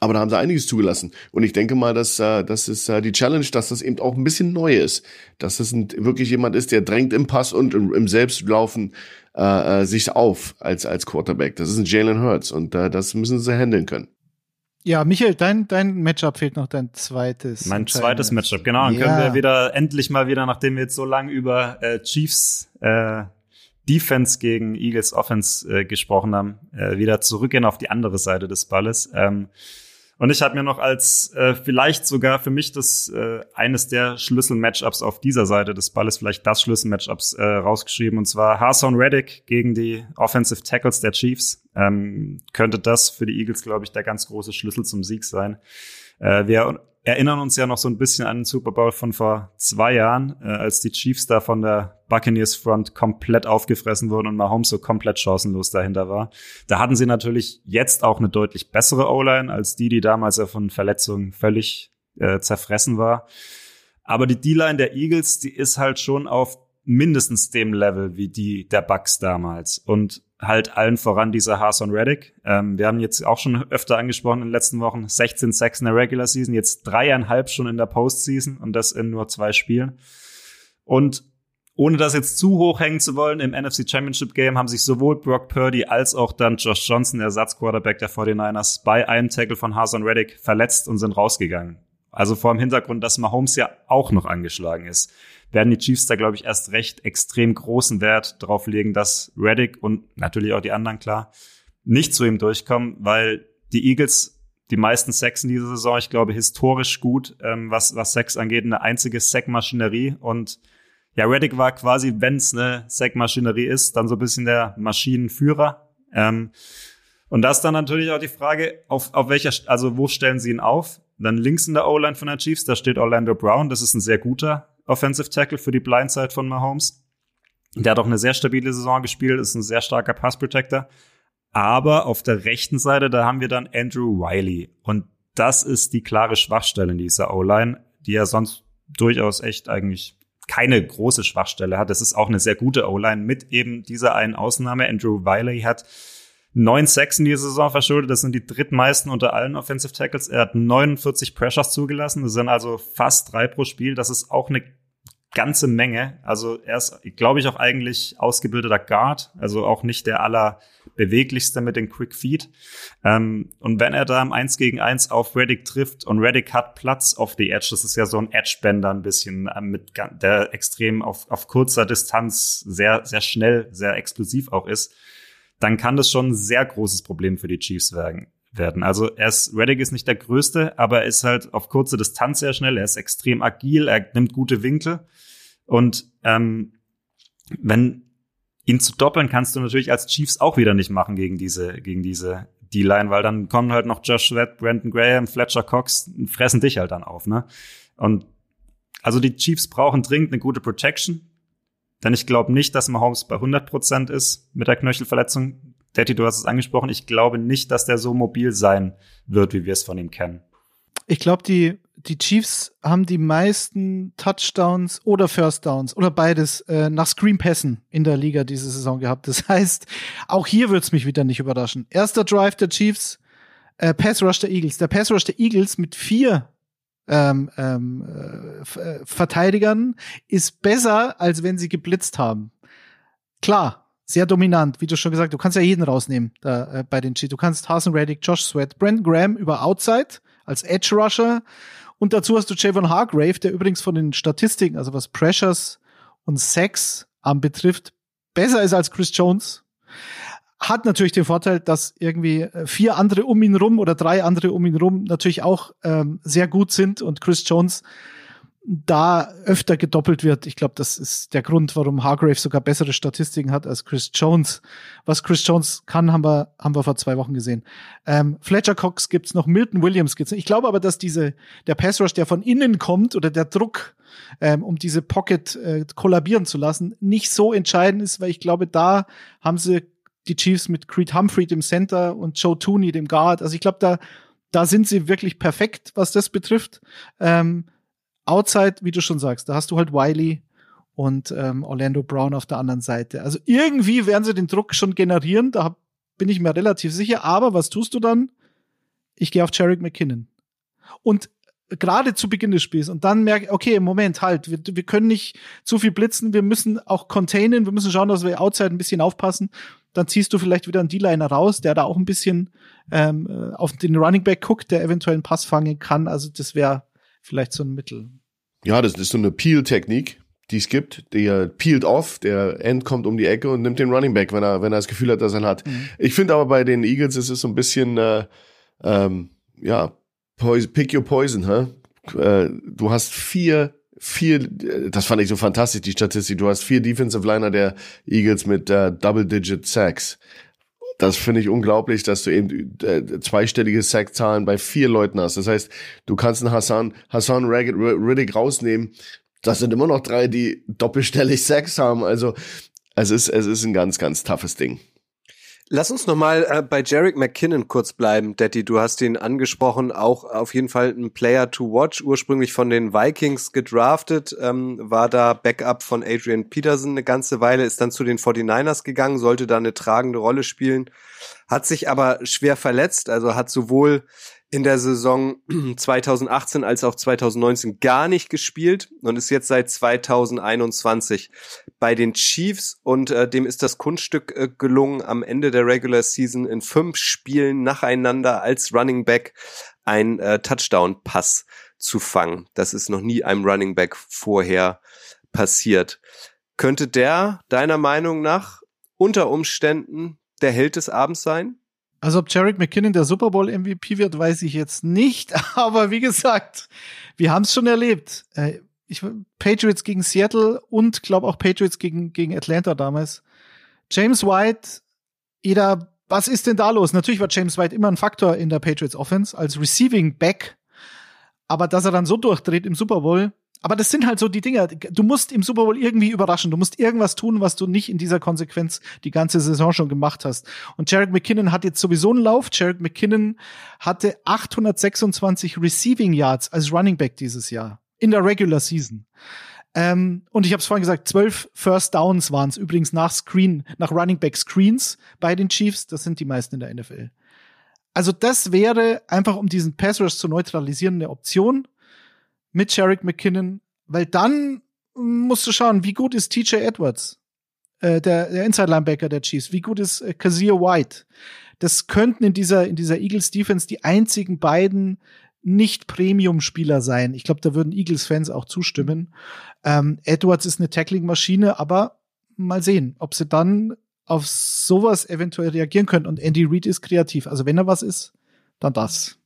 aber da haben sie einiges zugelassen. Und ich denke mal, dass äh, das ist äh, die Challenge, dass das eben auch ein bisschen neu ist. Dass das ein, wirklich jemand ist, der drängt im Pass und im, im Selbstlaufen äh, äh, sich auf als, als Quarterback. Das ist ein Jalen Hurts und äh, das müssen sie handeln können. Ja, Michael, dein, dein Matchup fehlt noch dein zweites. Mein zweites Matchup, genau. Dann ja. können wir wieder endlich mal wieder, nachdem wir jetzt so lange über äh, Chiefs äh, Defense gegen Eagles Offense äh, gesprochen haben, äh, wieder zurückgehen auf die andere Seite des Balles. Ähm, und ich habe mir noch als äh, vielleicht sogar für mich das äh, eines der Schlüssel-Matchups auf dieser Seite des Balles, vielleicht das Schlüssel-Matchups äh, rausgeschrieben, und zwar Harson Reddick gegen die Offensive Tackles der Chiefs. Ähm, könnte das für die Eagles, glaube ich, der ganz große Schlüssel zum Sieg sein. Äh, wir erinnern uns ja noch so ein bisschen an den Super Bowl von vor zwei Jahren, äh, als die Chiefs da von der Buccaneers Front komplett aufgefressen wurden und Mahomes so komplett chancenlos dahinter war. Da hatten sie natürlich jetzt auch eine deutlich bessere O-Line als die, die damals ja von Verletzungen völlig äh, zerfressen war. Aber die D-Line der Eagles, die ist halt schon auf mindestens dem Level wie die der Bucks damals. Und halt allen voran dieser Harson Reddick. Ähm, wir haben jetzt auch schon öfter angesprochen in den letzten Wochen, 16 Sacks in der Regular Season, jetzt dreieinhalb schon in der Postseason und das in nur zwei Spielen. Und ohne das jetzt zu hoch hängen zu wollen, im NFC Championship Game haben sich sowohl Brock Purdy als auch dann Josh Johnson, Ersatzquarterback der 49ers, bei einem Tackle von Hasan Reddick verletzt und sind rausgegangen. Also vor dem Hintergrund, dass Mahomes ja auch noch angeschlagen ist, werden die Chiefs da, glaube ich, erst recht extrem großen Wert drauf legen, dass Reddick und natürlich auch die anderen, klar, nicht zu ihm durchkommen, weil die Eagles die meisten Sacks in dieser Saison, ich glaube, historisch gut, ähm, was, was Sacks angeht, eine einzige Sackmaschinerie und ja, Reddick war quasi, wenn es eine Sackmaschinerie ist, dann so ein bisschen der Maschinenführer. Ähm, und das dann natürlich auch die Frage, auf, auf welcher, also wo stellen sie ihn auf? Dann links in der O-Line von der Chiefs, da steht Orlando Brown, das ist ein sehr guter Offensive Tackle für die Blindside von Mahomes. Der hat auch eine sehr stabile Saison gespielt, ist ein sehr starker Pass Protector. Aber auf der rechten Seite, da haben wir dann Andrew Wiley. Und das ist die klare Schwachstelle in dieser O-Line, die ja sonst durchaus echt eigentlich keine große Schwachstelle hat. Das ist auch eine sehr gute O-Line mit eben dieser einen Ausnahme. Andrew Wiley hat neun Sacks in dieser Saison verschuldet. Das sind die drittmeisten unter allen Offensive Tackles. Er hat 49 Pressures zugelassen. Das sind also fast drei pro Spiel. Das ist auch eine ganze Menge. Also er ist, glaube ich, auch eigentlich ausgebildeter Guard, also auch nicht der allerbeweglichste mit den Quick Feet. Ähm, und wenn er da im 1 gegen 1 auf Reddick trifft und Reddick hat Platz auf die Edge, das ist ja so ein Edge-Bender ein bisschen, äh, mit der extrem auf, auf kurzer Distanz sehr, sehr schnell, sehr explosiv auch ist, dann kann das schon ein sehr großes Problem für die Chiefs werden werden. Also er ist, Reddick ist nicht der größte, aber er ist halt auf kurze Distanz sehr schnell. Er ist extrem agil, er nimmt gute Winkel. Und ähm, wenn ihn zu doppeln, kannst du natürlich als Chiefs auch wieder nicht machen gegen diese, gegen diese D-Line, weil dann kommen halt noch Josh Sweat, Brandon Graham, Fletcher Cox, fressen dich halt dann auf, ne? Und also die Chiefs brauchen dringend eine gute Protection, denn ich glaube nicht, dass Mahomes bei 100% ist mit der Knöchelverletzung. Daddy, du hast es angesprochen. Ich glaube nicht, dass der so mobil sein wird, wie wir es von ihm kennen. Ich glaube, die, die Chiefs haben die meisten Touchdowns oder First Downs oder beides äh, nach Screen-Pässen in der Liga diese Saison gehabt. Das heißt, auch hier wird's mich wieder nicht überraschen. Erster Drive der Chiefs, äh, Pass Rush der Eagles. Der Pass Rush der Eagles mit vier ähm, ähm, äh, äh Verteidigern ist besser, als wenn sie geblitzt haben. Klar, sehr dominant, wie du schon gesagt, du kannst ja jeden rausnehmen da, äh, bei den Chiefs. Du kannst Hasan Reddick, Josh Sweat, Brent Graham über Outside als Edge Rusher und dazu hast du Javon Hargrave, der übrigens von den Statistiken, also was Pressures und Sex anbetrifft, besser ist als Chris Jones. Hat natürlich den Vorteil, dass irgendwie äh, vier andere um ihn rum oder drei andere um ihn rum natürlich auch ähm, sehr gut sind und Chris Jones da öfter gedoppelt wird. Ich glaube, das ist der Grund, warum Hargrave sogar bessere Statistiken hat als Chris Jones. Was Chris Jones kann, haben wir, haben wir vor zwei Wochen gesehen. Ähm, Fletcher Cox gibt's noch, Milton Williams gibt's. Ich glaube aber, dass diese, der Pass Rush, der von innen kommt oder der Druck, ähm, um diese Pocket äh, kollabieren zu lassen, nicht so entscheidend ist, weil ich glaube, da haben sie die Chiefs mit Creed Humphrey dem Center und Joe Tooney dem Guard. Also ich glaube, da, da sind sie wirklich perfekt, was das betrifft. Ähm, Outside, wie du schon sagst, da hast du halt Wiley und ähm, Orlando Brown auf der anderen Seite. Also irgendwie werden sie den Druck schon generieren, da bin ich mir relativ sicher. Aber was tust du dann? Ich gehe auf Jarek McKinnon. Und gerade zu Beginn des Spiels und dann merke okay, Moment, halt, wir, wir können nicht zu viel blitzen, wir müssen auch containen, wir müssen schauen, dass wir outside ein bisschen aufpassen. Dann ziehst du vielleicht wieder einen D-Liner raus, der da auch ein bisschen ähm, äh, auf den Running Back guckt, der eventuell einen Pass fangen kann. Also das wäre vielleicht so ein Mittel. Ja, das ist so eine Peel-Technik, die es gibt. Der peelt off, der End kommt um die Ecke und nimmt den Running Back, wenn er, wenn er das Gefühl hat, dass er ihn hat. Mhm. Ich finde aber bei den Eagles ist es so ein bisschen, äh, ähm, ja, pick your poison, hä? Äh, du hast vier vier, das fand ich so fantastisch, die Statistik. Du hast vier Defensive Liner der Eagles mit äh, Double-Digit Sacks. Das finde ich unglaublich, dass du eben äh, zweistellige Sack-Zahlen bei vier Leuten hast. Das heißt, du kannst einen Hassan, Hassan Ragged Riddick rausnehmen. Das sind immer noch drei, die doppelstellig Sacks haben. Also es ist, es ist ein ganz, ganz toughes Ding. Lass uns nochmal äh, bei Jarek McKinnon kurz bleiben, Daddy. Du hast ihn angesprochen, auch auf jeden Fall ein Player to watch, ursprünglich von den Vikings gedraftet, ähm, war da Backup von Adrian Peterson eine ganze Weile, ist dann zu den 49ers gegangen, sollte da eine tragende Rolle spielen, hat sich aber schwer verletzt, also hat sowohl in der Saison 2018 als auch 2019 gar nicht gespielt und ist jetzt seit 2021 bei den Chiefs und äh, dem ist das Kunststück äh, gelungen, am Ende der Regular Season in fünf Spielen nacheinander als Running Back ein äh, Touchdown-Pass zu fangen. Das ist noch nie einem Running Back vorher passiert. Könnte der deiner Meinung nach unter Umständen der Held des Abends sein? Also ob Jarek McKinnon der Super Bowl MVP wird, weiß ich jetzt nicht. Aber wie gesagt, wir haben es schon erlebt. Äh, ich, Patriots gegen Seattle und glaube auch Patriots gegen, gegen Atlanta damals. James White, jeder, was ist denn da los? Natürlich war James White immer ein Faktor in der Patriots Offense als Receiving Back. Aber dass er dann so durchdreht im Super Bowl, aber das sind halt so die Dinger. Du musst im Super Bowl irgendwie überraschen. Du musst irgendwas tun, was du nicht in dieser Konsequenz die ganze Saison schon gemacht hast. Und Jarek McKinnon hat jetzt sowieso einen Lauf. Jarek McKinnon hatte 826 Receiving Yards als Running Back dieses Jahr in der Regular Season. Ähm, und ich habe es vorhin gesagt, zwölf First Downs waren es übrigens nach Screen, nach Running Back Screens bei den Chiefs. Das sind die meisten in der NFL. Also das wäre einfach, um diesen Pass Rush zu neutralisieren, eine Option mit Jarek McKinnon, weil dann musst du schauen, wie gut ist TJ Edwards, äh, der, der Inside Linebacker der Chiefs, wie gut ist äh, Kazir White. Das könnten in dieser, in dieser Eagles Defense die einzigen beiden nicht Premium-Spieler sein. Ich glaube, da würden Eagles-Fans auch zustimmen. Ähm, Edwards ist eine Tackling-Maschine, aber mal sehen, ob sie dann auf sowas eventuell reagieren können. Und Andy Reid ist kreativ. Also wenn er was ist, dann das.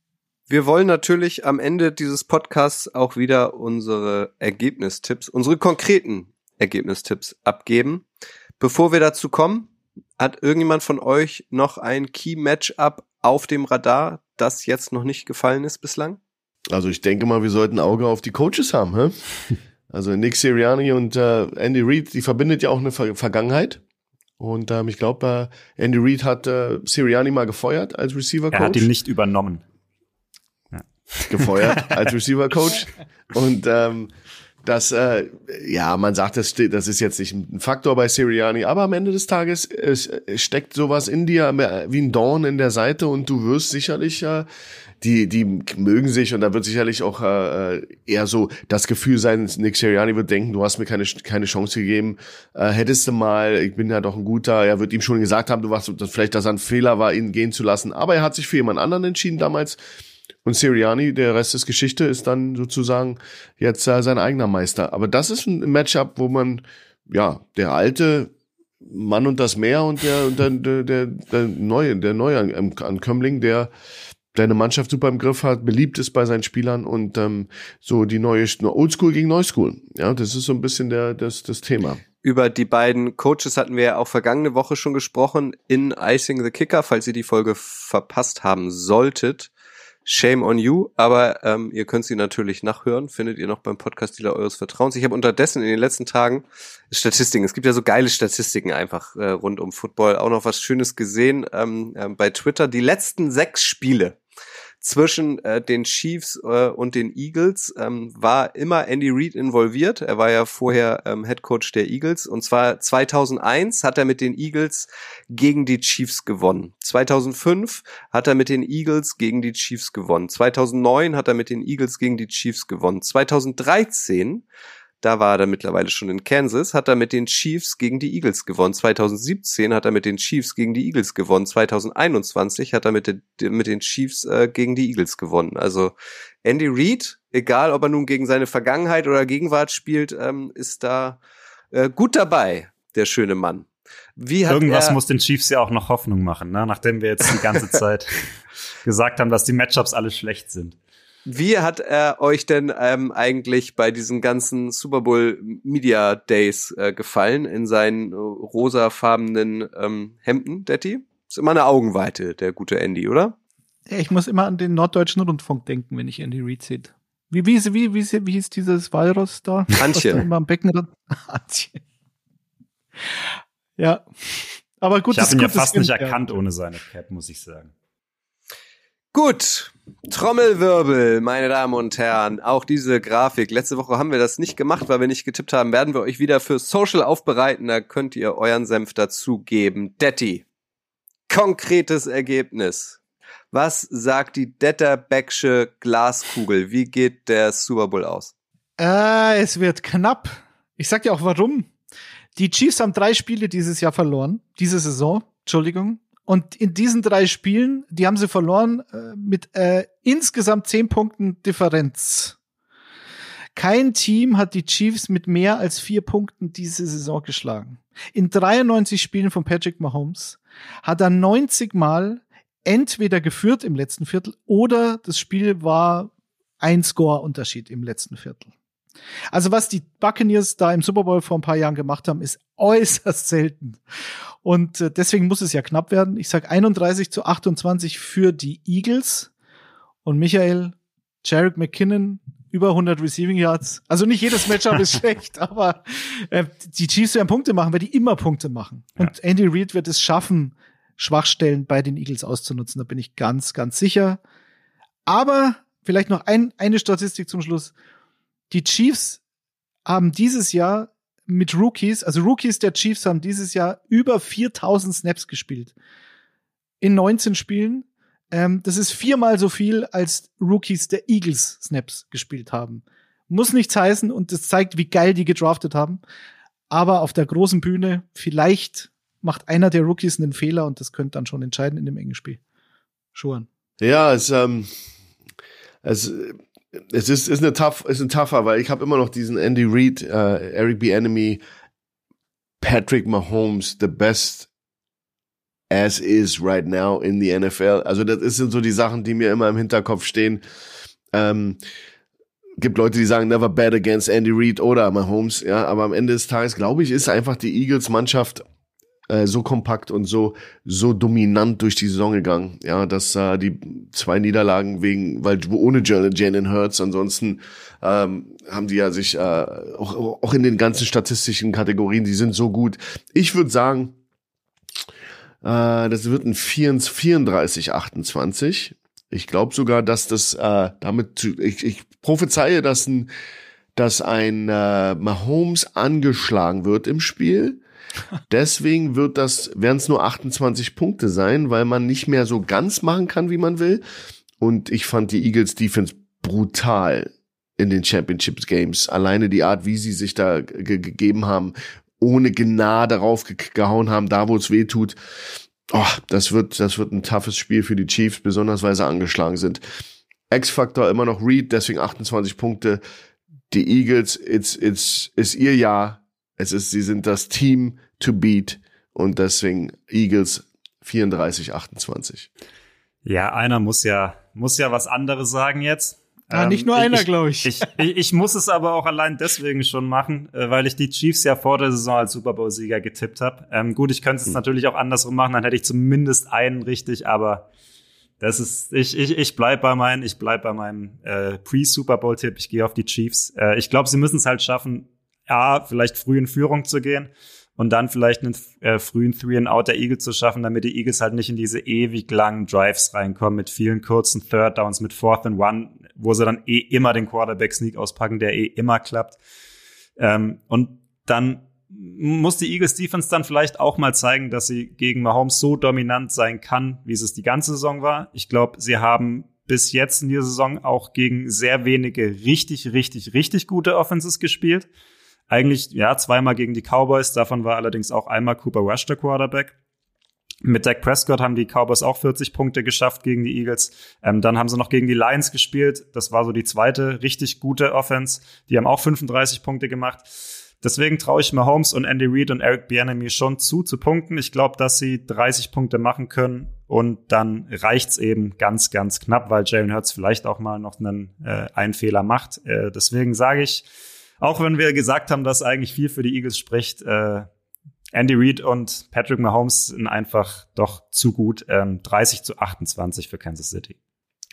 Wir wollen natürlich am Ende dieses Podcasts auch wieder unsere Ergebnistipps, unsere konkreten Ergebnistipps abgeben. Bevor wir dazu kommen, hat irgendjemand von euch noch ein Key-Matchup auf dem Radar, das jetzt noch nicht gefallen ist bislang? Also ich denke mal, wir sollten Auge auf die Coaches haben. Hä? Also Nick Sirianni und äh, Andy Reid, die verbindet ja auch eine Ver Vergangenheit. Und ähm, ich glaube, äh, Andy Reid hat äh, Sirianni mal gefeuert als Receiver-Coach. Er hat ihn nicht übernommen gefeuert als Receiver Coach. Und ähm, das, äh, ja, man sagt, das, das ist jetzt nicht ein Faktor bei Siriani, aber am Ende des Tages es, steckt sowas in dir wie ein Dorn in der Seite und du wirst sicherlich, äh, die, die mögen sich und da wird sicherlich auch äh, eher so das Gefühl sein, Nick Siriani wird denken, du hast mir keine, keine Chance gegeben, äh, hättest du mal, ich bin ja doch ein guter, er wird ihm schon gesagt haben, du warst, vielleicht, dass er ein Fehler war, ihn gehen zu lassen, aber er hat sich für jemand anderen entschieden damals und Siriani, der Rest ist Geschichte, ist dann sozusagen jetzt äh, sein eigener Meister. Aber das ist ein Matchup, wo man, ja, der alte Mann und das Meer und der, und der, der, der, der neue, der neue Ankömmling, der deine Mannschaft super im Griff hat, beliebt ist bei seinen Spielern und ähm, so die neue Oldschool gegen Neuschool. Ja, das ist so ein bisschen der, das, das Thema. Über die beiden Coaches hatten wir ja auch vergangene Woche schon gesprochen in Icing the Kicker, falls ihr die Folge verpasst haben solltet. Shame on you, aber ähm, ihr könnt sie natürlich nachhören, findet ihr noch beim Podcast Dealer eures Vertrauens. Ich habe unterdessen in den letzten Tagen Statistiken, es gibt ja so geile Statistiken einfach äh, rund um Football, auch noch was Schönes gesehen ähm, äh, bei Twitter. Die letzten sechs Spiele zwischen äh, den Chiefs äh, und den Eagles ähm, war immer Andy Reid involviert. Er war ja vorher ähm, Head Coach der Eagles und zwar 2001 hat er mit den Eagles gegen die Chiefs gewonnen. 2005 hat er mit den Eagles gegen die Chiefs gewonnen. 2009 hat er mit den Eagles gegen die Chiefs gewonnen. 2013 da war er mittlerweile schon in Kansas, hat er mit den Chiefs gegen die Eagles gewonnen. 2017 hat er mit den Chiefs gegen die Eagles gewonnen. 2021 hat er mit, den, mit den Chiefs äh, gegen die Eagles gewonnen. Also Andy Reid, egal ob er nun gegen seine Vergangenheit oder Gegenwart spielt, ähm, ist da äh, gut dabei, der schöne Mann. Irgendwas muss den Chiefs ja auch noch Hoffnung machen, ne? nachdem wir jetzt die ganze Zeit gesagt haben, dass die Matchups alle schlecht sind. Wie hat er euch denn ähm, eigentlich bei diesen ganzen Super Bowl Media Days äh, gefallen in seinen äh, rosafarbenen ähm, Hemden, Detti? Ist immer eine Augenweite, der gute Andy, oder? Ja, ich muss immer an den norddeutschen Rundfunk denken, wenn ich Andy Reid sehe. Wie, wie, wie, wie, wie hieß dieses Walross da? Antje. Da immer am Becken Antje. Ja. Aber gut, ich habe ihn ja fast nicht ja. erkannt ohne seine Cap, muss ich sagen. Gut, Trommelwirbel, meine Damen und Herren. Auch diese Grafik. Letzte Woche haben wir das nicht gemacht, weil wir nicht getippt haben. Werden wir euch wieder für Social aufbereiten. Da könnt ihr euren Senf dazugeben. Detti, konkretes Ergebnis. Was sagt die Detterbecksche Glaskugel? Wie geht der Super Bowl aus? Äh, es wird knapp. Ich sag dir auch warum. Die Chiefs haben drei Spiele dieses Jahr verloren. Diese Saison. Entschuldigung. Und in diesen drei Spielen, die haben sie verloren äh, mit äh, insgesamt zehn Punkten Differenz. Kein Team hat die Chiefs mit mehr als vier Punkten diese Saison geschlagen. In 93 Spielen von Patrick Mahomes hat er 90 Mal entweder geführt im letzten Viertel oder das Spiel war ein Score-Unterschied im letzten Viertel. Also was die Buccaneers da im Super Bowl vor ein paar Jahren gemacht haben, ist äußerst selten. Und äh, deswegen muss es ja knapp werden. Ich sag 31 zu 28 für die Eagles. Und Michael, Jarek McKinnon, über 100 Receiving Yards. Also nicht jedes Matchup ist schlecht, aber äh, die Chiefs werden Punkte machen, weil die immer Punkte machen. Und ja. Andy Reid wird es schaffen, Schwachstellen bei den Eagles auszunutzen. Da bin ich ganz, ganz sicher. Aber vielleicht noch ein, eine Statistik zum Schluss. Die Chiefs haben dieses Jahr mit Rookies, also Rookies der Chiefs haben dieses Jahr über 4000 Snaps gespielt. In 19 Spielen. Ähm, das ist viermal so viel, als Rookies der Eagles Snaps gespielt haben. Muss nichts heißen und das zeigt, wie geil die gedraftet haben. Aber auf der großen Bühne, vielleicht macht einer der Rookies einen Fehler und das könnte dann schon entscheiden in dem engen Spiel. Schuhan. Ja, es, ähm, es es ist, ist eine tough, ist ein tougher, weil ich habe immer noch diesen Andy Reid, äh, Eric B. Enemy, Patrick Mahomes, the best as is right now in the NFL. Also das sind so die Sachen, die mir immer im Hinterkopf stehen. Ähm, gibt Leute, die sagen never bet against Andy Reid oder Mahomes, ja, aber am Ende des Tages glaube ich, ist einfach die Eagles Mannschaft äh, so kompakt und so so dominant durch die Saison gegangen, ja, dass äh, die zwei Niederlagen wegen, weil ohne Jalen Hurts, ansonsten ähm, haben die ja sich äh, auch, auch in den ganzen statistischen Kategorien, die sind so gut. Ich würde sagen, äh, das wird ein 34, 28. Ich glaube sogar, dass das äh, damit, ich, ich prophezeie, dass ein, dass ein äh, Mahomes angeschlagen wird im Spiel Deswegen wird das, werden es nur 28 Punkte sein, weil man nicht mehr so ganz machen kann, wie man will. Und ich fand die Eagles Defense brutal in den Championship Games. Alleine die Art, wie sie sich da gegeben haben, ohne Gnade darauf ge gehauen haben, da wo es weh tut. Oh, das wird, das wird ein toughes Spiel für die Chiefs, besonders weil sie angeschlagen sind. X-Factor immer noch Reed, deswegen 28 Punkte. Die Eagles, it's, it's, ist ihr Jahr. Es ist, sie sind das Team to beat und deswegen Eagles 34, 28. Ja, einer muss ja, muss ja was anderes sagen jetzt. Ja, ähm, nicht nur einer, glaube ich. Ich, ich. Ich muss es aber auch allein deswegen schon machen, äh, weil ich die Chiefs ja vor der Saison als Super Bowl-Sieger getippt habe. Ähm, gut, ich könnte es hm. natürlich auch andersrum machen, dann hätte ich zumindest einen richtig, aber das ist, ich, ich, ich bleib bei meinem, ich bleib bei meinem äh, Pre-Super Bowl-Tipp. Ich gehe auf die Chiefs. Äh, ich glaube, sie müssen es halt schaffen, ja, vielleicht früh in Führung zu gehen und dann vielleicht einen äh, frühen Three-and-Out der Eagles zu schaffen, damit die Eagles halt nicht in diese ewig langen Drives reinkommen mit vielen kurzen Third Downs, mit Fourth and One, wo sie dann eh immer den Quarterback-Sneak auspacken, der eh immer klappt. Ähm, und dann muss die Eagles Defense dann vielleicht auch mal zeigen, dass sie gegen Mahomes so dominant sein kann, wie es die ganze Saison war. Ich glaube, sie haben bis jetzt in dieser Saison auch gegen sehr wenige richtig, richtig, richtig gute Offenses gespielt. Eigentlich, ja, zweimal gegen die Cowboys, davon war allerdings auch einmal Cooper Rush der Quarterback. Mit Dak Prescott haben die Cowboys auch 40 Punkte geschafft gegen die Eagles. Ähm, dann haben sie noch gegen die Lions gespielt. Das war so die zweite richtig gute Offense. Die haben auch 35 Punkte gemacht. Deswegen traue ich Mahomes und Andy Reid und Eric Bieniemy schon zu, zu punkten. Ich glaube, dass sie 30 Punkte machen können und dann reicht's eben ganz, ganz knapp, weil Jalen Hurts vielleicht auch mal noch einen, äh, einen Fehler macht. Äh, deswegen sage ich, auch wenn wir gesagt haben, dass eigentlich viel für die Eagles spricht, äh, Andy Reid und Patrick Mahomes sind einfach doch zu gut. Ähm, 30 zu 28 für Kansas City.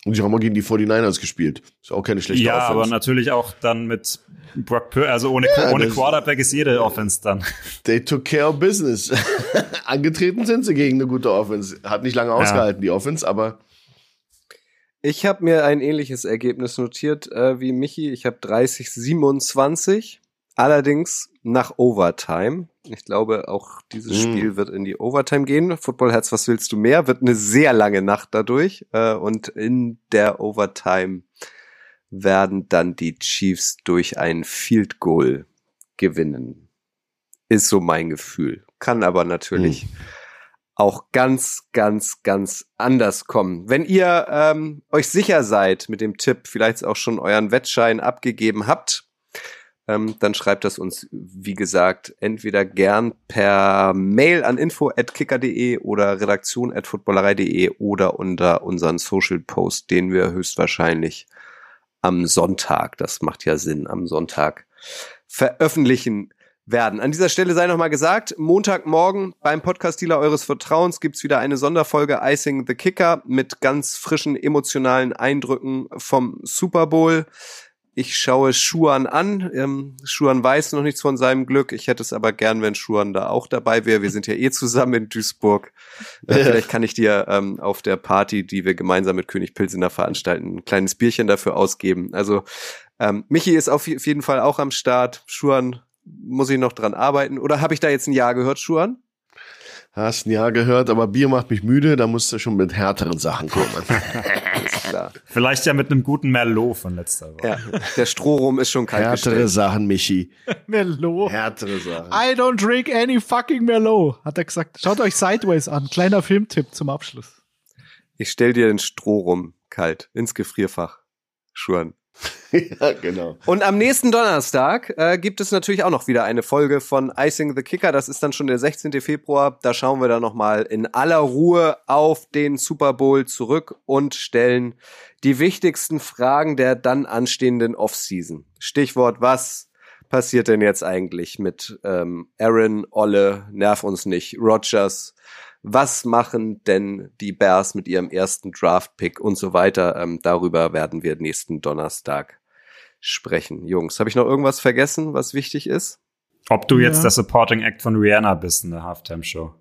Und sie haben auch gegen die 49ers gespielt. Ist auch keine schlechte ja, Offense. aber natürlich auch dann mit Brock Pur also ohne, Ja, ohne Quarterback ist jede Offense dann. They took care of business. Angetreten sind sie gegen eine gute Offense. Hat nicht lange ausgehalten, die Offense, aber Ich habe mir ein ähnliches Ergebnis notiert äh, wie Michi. Ich habe 30-27, allerdings nach Overtime. Ich glaube, auch dieses Mm. Spiel wird in die Overtime gehen. Football Herz, was willst du mehr? Wird eine sehr lange Nacht dadurch. Äh, und in der Overtime werden dann die Chiefs durch ein Field Goal gewinnen. Ist so mein Gefühl. Kann aber natürlich auch ganz, ganz, ganz anders kommen. Wenn ihr ähm, euch sicher seid mit dem Tipp, vielleicht auch schon euren Wettschein abgegeben habt, ähm, dann schreibt das uns, wie gesagt, entweder gern per Mail an info.kicker.de oder redaktion.footballerei.de oder unter unseren Social Post, den wir höchstwahrscheinlich am Sonntag, das macht ja Sinn, am Sonntag veröffentlichen werden. An dieser Stelle sei nochmal gesagt, Montagmorgen beim Podcast-Dealer eures Vertrauens gibt's wieder eine Sonderfolge Icing the Kicker mit ganz frischen emotionalen Eindrücken vom Super Bowl. Ich schaue Schuan an. Ähm, Schuan weiß noch nichts von seinem Glück. Ich hätte es aber gern, wenn Schuan da auch dabei wäre. Wir sind ja eh zusammen in Duisburg. Äh, vielleicht kann ich dir ähm, auf der Party, die wir gemeinsam mit König Pilsener veranstalten, ein kleines Bierchen dafür ausgeben. Also ähm, Michi ist auf jeden Fall auch am Start. Schuan muss ich noch dran arbeiten. Oder habe ich da jetzt ein Ja gehört, Schuan? hast ein Jahr gehört, aber Bier macht mich müde, da musst du schon mit härteren Sachen kommen. Vielleicht ja mit einem guten Merlot von letzter Woche. Ja, der Strohrum ist schon kalt Härtere gestellt. Sachen, Michi. Merlot. Härtere Sachen. I don't drink any fucking Merlot, hat er gesagt. Schaut euch Sideways an. Kleiner Filmtipp zum Abschluss. Ich stell dir den Strohrum kalt ins Gefrierfach. Schuan. ja, genau. Und am nächsten Donnerstag äh, gibt es natürlich auch noch wieder eine Folge von Icing the Kicker. Das ist dann schon der 16. Februar. Da schauen wir dann nochmal in aller Ruhe auf den Super Bowl zurück und stellen die wichtigsten Fragen der dann anstehenden Offseason. Stichwort, was passiert denn jetzt eigentlich mit ähm, Aaron, Olle, nerv uns nicht, Rogers? Was machen denn die Bears mit ihrem ersten Draft-Pick und so weiter? Ähm, darüber werden wir nächsten Donnerstag sprechen. Jungs, habe ich noch irgendwas vergessen, was wichtig ist? Ob du jetzt Ja. der Supporting Act von Rihanna bist in der Halftime-Show.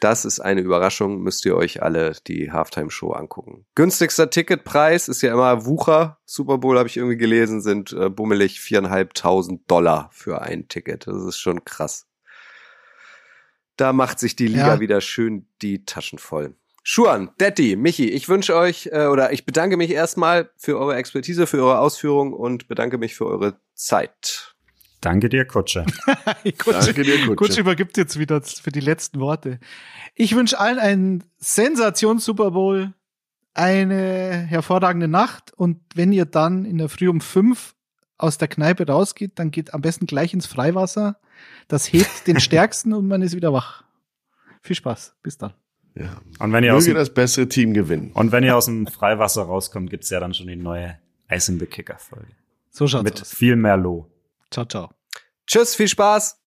Das ist eine Überraschung, müsst ihr euch alle die Halftime-Show angucken. Günstigster Ticketpreis ist ja immer Wucher. Super Bowl habe ich irgendwie gelesen, sind äh, bummelig viereinhalbtausend Dollar für ein Ticket. Das ist schon krass. Da macht sich die Liga Ja. wieder schön die Taschen voll. Schuan, Detti, Michi, ich wünsche euch äh, oder ich bedanke mich erstmal für eure Expertise, für eure Ausführungen und bedanke mich für eure Zeit. Danke dir, Kutsche. Danke dir, Kutsche. Kutsch übergibt jetzt wieder für die letzten Worte. Ich wünsche allen einen Sensations-Super Bowl, eine hervorragende Nacht und wenn ihr dann in der Früh um fünf aus der Kneipe rausgeht, dann geht am besten gleich ins Freiwasser. Das hebt den Stärksten und man ist wieder wach. Viel Spaß. Bis dann. Ja. Und wenn ihr aus dem, das bessere Team gewinnen. und wenn ihr aus dem Freiwasser rauskommt, gibt's ja dann schon die neue Ice in the Kicker Folge. So schaut's Mit aus. viel Merlot. Ciao, ciao. Tschüss, viel Spaß.